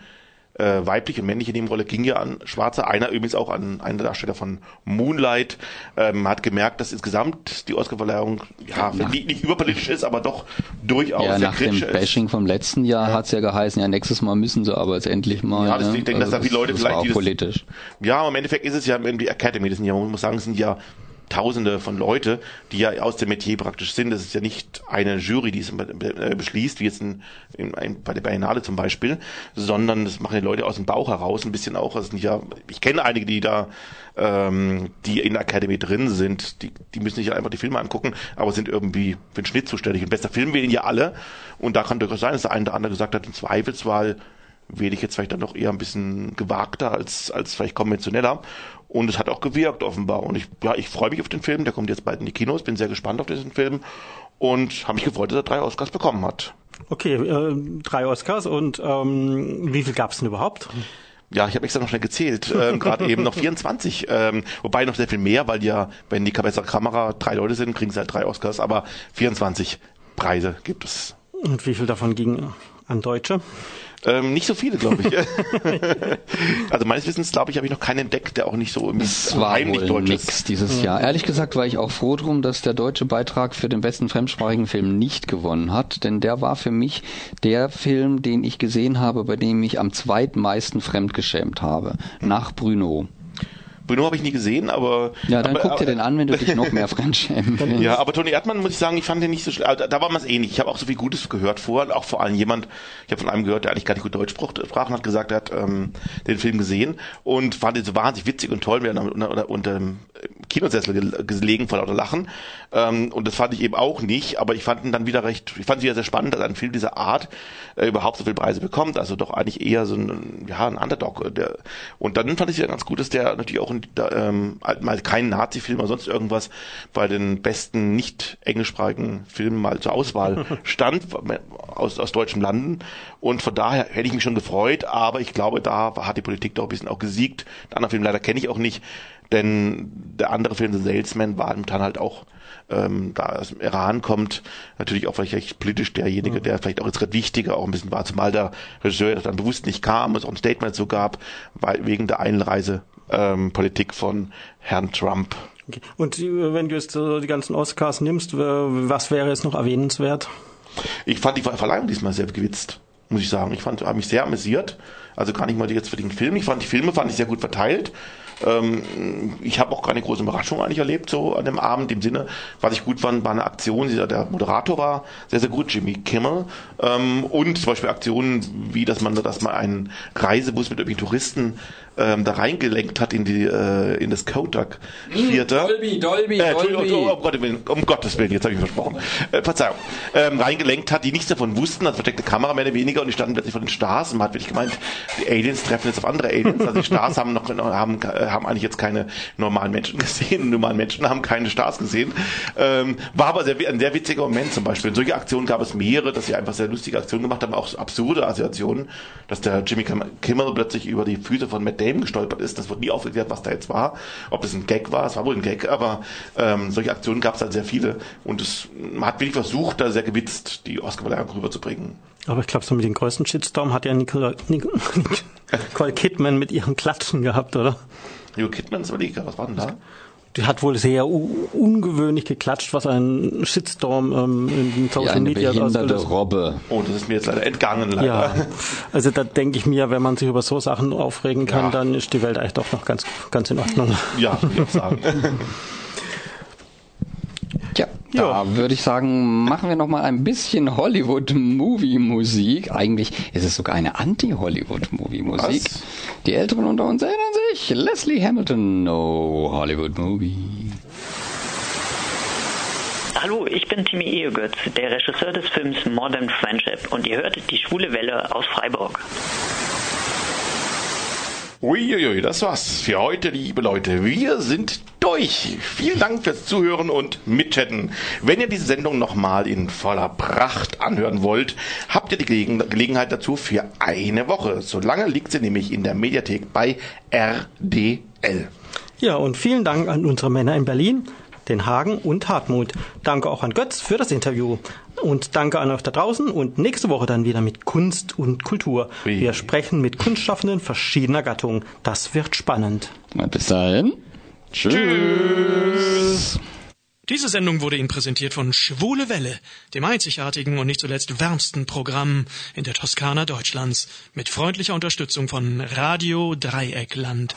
äh, weibliche und männliche Nebenrolle ging ja an Schwarze. Einer übrigens auch an einen Darsteller von Moonlight. Ähm, hat gemerkt, dass insgesamt die Oscarverleihung ja, nicht, nicht überpolitisch ist, aber doch durchaus ja, nach dem Bashing vom letzten Jahr ja. hat's ja geheißen, ja nächstes Mal müssen sie aber jetzt endlich mal. Ja, das, ne? ich denke, also dass da viele Leute das vielleicht. Auch politisch. ja, aber im Endeffekt ist es ja die Academy, das sind ja, man muss sagen, sind ja Tausende von Leute, die ja aus dem Metier praktisch sind. Das ist ja nicht eine Jury, die es äh, beschließt, wie jetzt in, in, in, bei der Biennale zum Beispiel, sondern das machen die Leute aus dem Bauch heraus ein bisschen auch. Also ja, ich kenne einige, die da, ähm, die in der Academy drin sind, die, die müssen sich einfach die Filme angucken, aber sind irgendwie für den Schnitt zuständig. Und bester Film wählen ja alle. Und da kann durchaus sein, dass der eine oder andere gesagt hat, im Zweifelsfall wähle ich jetzt vielleicht dann doch eher ein bisschen gewagter als, als vielleicht konventioneller. Und es hat auch gewirkt offenbar. Und ich, ja, ich freue mich auf den Film. Der kommt jetzt bald in die Kinos. Bin sehr gespannt auf diesen Film. Und habe mich gefreut, dass er drei Oscars bekommen hat. Okay, äh, drei Oscars. Und ähm, wie viel gab es denn überhaupt? Ja, ich habe extra noch schnell gezählt, ähm, gerade eben noch 24, ähm, wobei noch sehr viel mehr, weil ja, wenn die bessere Kamera drei Leute sind, kriegen sie halt drei Oscars, aber 24 Preise gibt es. Und wie viel davon ging an Deutsche? Ähm, nicht so viele, glaube ich. also meines Wissens, glaube ich, habe ich noch keinen entdeckt, der auch nicht so im es war heimlich wohl nix dieses mhm. Jahr. Ehrlich gesagt war ich auch froh drum, dass der deutsche Beitrag für den besten fremdsprachigen Film nicht gewonnen hat, denn der war für mich der Film, den ich gesehen habe, bei dem ich am zweitmeisten fremdgeschämt habe, nach Bruno. Bruno habe ich nie gesehen, aber. Ja, dann aber, guck dir aber, den an, wenn du dich noch mehr fremdschämen willst. Ja, aber Toni Erdmann, muss ich sagen, ich fand den nicht so schlecht. Also, Da war man es ähnlich. Ich habe auch so viel Gutes gehört vorher, auch vor allem jemand, ich habe von einem gehört, der eigentlich gar nicht gut Deutsch sprach sprach und hat gesagt, er hat ähm, den Film gesehen und fand ihn so wahnsinnig witzig und toll, mir unter, unter, unter dem Kinosessel gel- gelegen vor lauter Lachen. Ähm, und das fand ich eben auch nicht, aber ich fand ihn dann wieder recht, ich fand es wieder sehr spannend, dass ein Film dieser Art äh, überhaupt so viele Preise bekommt. Also doch eigentlich eher so ein, ja, ein Underdog. äh, Der, und dann fand ich es ja ganz gut, dass der natürlich auch in, da, ähm, halt mal kein Nazi-Film oder sonst irgendwas bei den besten nicht englischsprachigen Filmen mal zur Auswahl stand aus, aus deutschen Landen. Und von daher hätte ich mich schon gefreut, aber ich glaube, da hat die Politik doch ein bisschen auch gesiegt. Den anderen Film leider kenne ich auch nicht, denn der andere Film, The Salesman, war dann halt auch ähm, da aus dem Iran kommt, natürlich auch vielleicht politisch derjenige, der vielleicht auch jetzt gerade wichtiger auch ein bisschen war, zumal der Regisseur dann bewusst nicht kam, es auch ein Statement so gab, weil wegen der Einreise ähm, von Herrn Trump. Okay. Und äh, wenn du jetzt so die ganzen Oscars nimmst, was wäre jetzt noch erwähnenswert? Ich fand die Ver- Verleihung diesmal sehr gewitzt, muss ich sagen. Ich fand, habe mich sehr amüsiert. Also gar nicht mal jetzt für den Film. Ich fand die Filme fand ich sehr gut verteilt. Ähm, ich habe auch keine große Überraschung eigentlich erlebt so an dem Abend. Im Sinne, was ich gut fand, war eine Aktion. Der Moderator war sehr sehr gut, Jimmy Kimmel. Ähm, und zum Beispiel Aktionen wie, dass man, dass man einen Reisebus mit irgendwelchen Touristen ähm, da reingelenkt hat in die äh, in das Kodak Theater. Dolby, Dolby, Äh, Dolby. oh, um, Gottes Willen, um Gottes Willen, jetzt habe ich versprochen. Äh, Verzeihung. Ähm, reingelenkt hat, die nichts davon wussten, als versteckte Kamera mehr oder weniger und die standen plötzlich vor den Stars und man hat wirklich gemeint, die Aliens treffen jetzt auf andere Aliens. Also die Stars haben noch haben, haben eigentlich jetzt keine normalen Menschen gesehen, normalen Menschen haben keine Stars gesehen. Ähm, war aber sehr, ein sehr witziger Moment zum Beispiel. Solche Aktionen gab es mehrere, dass sie einfach sehr lustige Aktionen gemacht haben, auch absurde Assoziationen, dass der Jimmy Kimmel plötzlich über die Füße von Matt Damon gestolpert ist. Das wurde nie aufgeklärt, was da jetzt war. Ob das ein Gag war, es war wohl ein Gag, aber ähm, solche Aktionen gab es halt sehr viele und es, man hat wirklich versucht, da sehr gewitzt die Oscar-Verleihung rüberzubringen. Aber ich glaube, so mit den größten Shitstorm hat ja Nicole, Nicole, Kidman mit ihren Klatschen gehabt, oder? Nicole Kidman, das überlege ich, was war denn da? Die hat wohl sehr ungewöhnlich geklatscht, was ein Shitstorm ähm, in den Social eine Media behinderte ausgelöst Robbe. Oh, das ist mir jetzt leider entgangen, leider. Ja, also da denke ich mir, wenn man sich über so Sachen aufregen kann, Ja. dann ist die Welt eigentlich doch noch ganz, ganz in Ordnung. Ja, würde ich sagen. Tja, da würde ich sagen, machen wir noch mal ein bisschen Hollywood-Movie-Musik. Eigentlich ist es sogar eine Anti-Hollywood-Movie-Musik. Was? Die Älteren unter uns erinnern sich. Leslie Hamilton, No Hollywood-Movie. Hallo, ich bin Timmy Ehegötz, der Regisseur des Films Modern Friendship und ihr hört die schwule Welle aus Freiburg. Uiuiui, das war's für heute, liebe Leute. Wir sind durch. Vielen Dank fürs Zuhören und Mitchatten. Wenn ihr diese Sendung nochmal in voller Pracht anhören wollt, habt ihr die Gelegen Gelegenheit dazu für eine Woche. Solange liegt sie nämlich in der Mediathek bei RDL. Ja, und vielen Dank an unsere Männer in Berlin, Den Hagen und Hartmut. Danke auch an Götz für das Interview. Und danke an euch da draußen und nächste Woche dann wieder mit Kunst und Kultur. Ui. Wir sprechen mit Kunstschaffenden verschiedener Gattungen. Das wird spannend. Bis dahin. Tschüss. Diese Sendung wurde Ihnen präsentiert von Schwule Welle, dem einzigartigen und nicht zuletzt wärmsten Programm in der Toskana Deutschlands, mit freundlicher Unterstützung von Radio Dreieckland.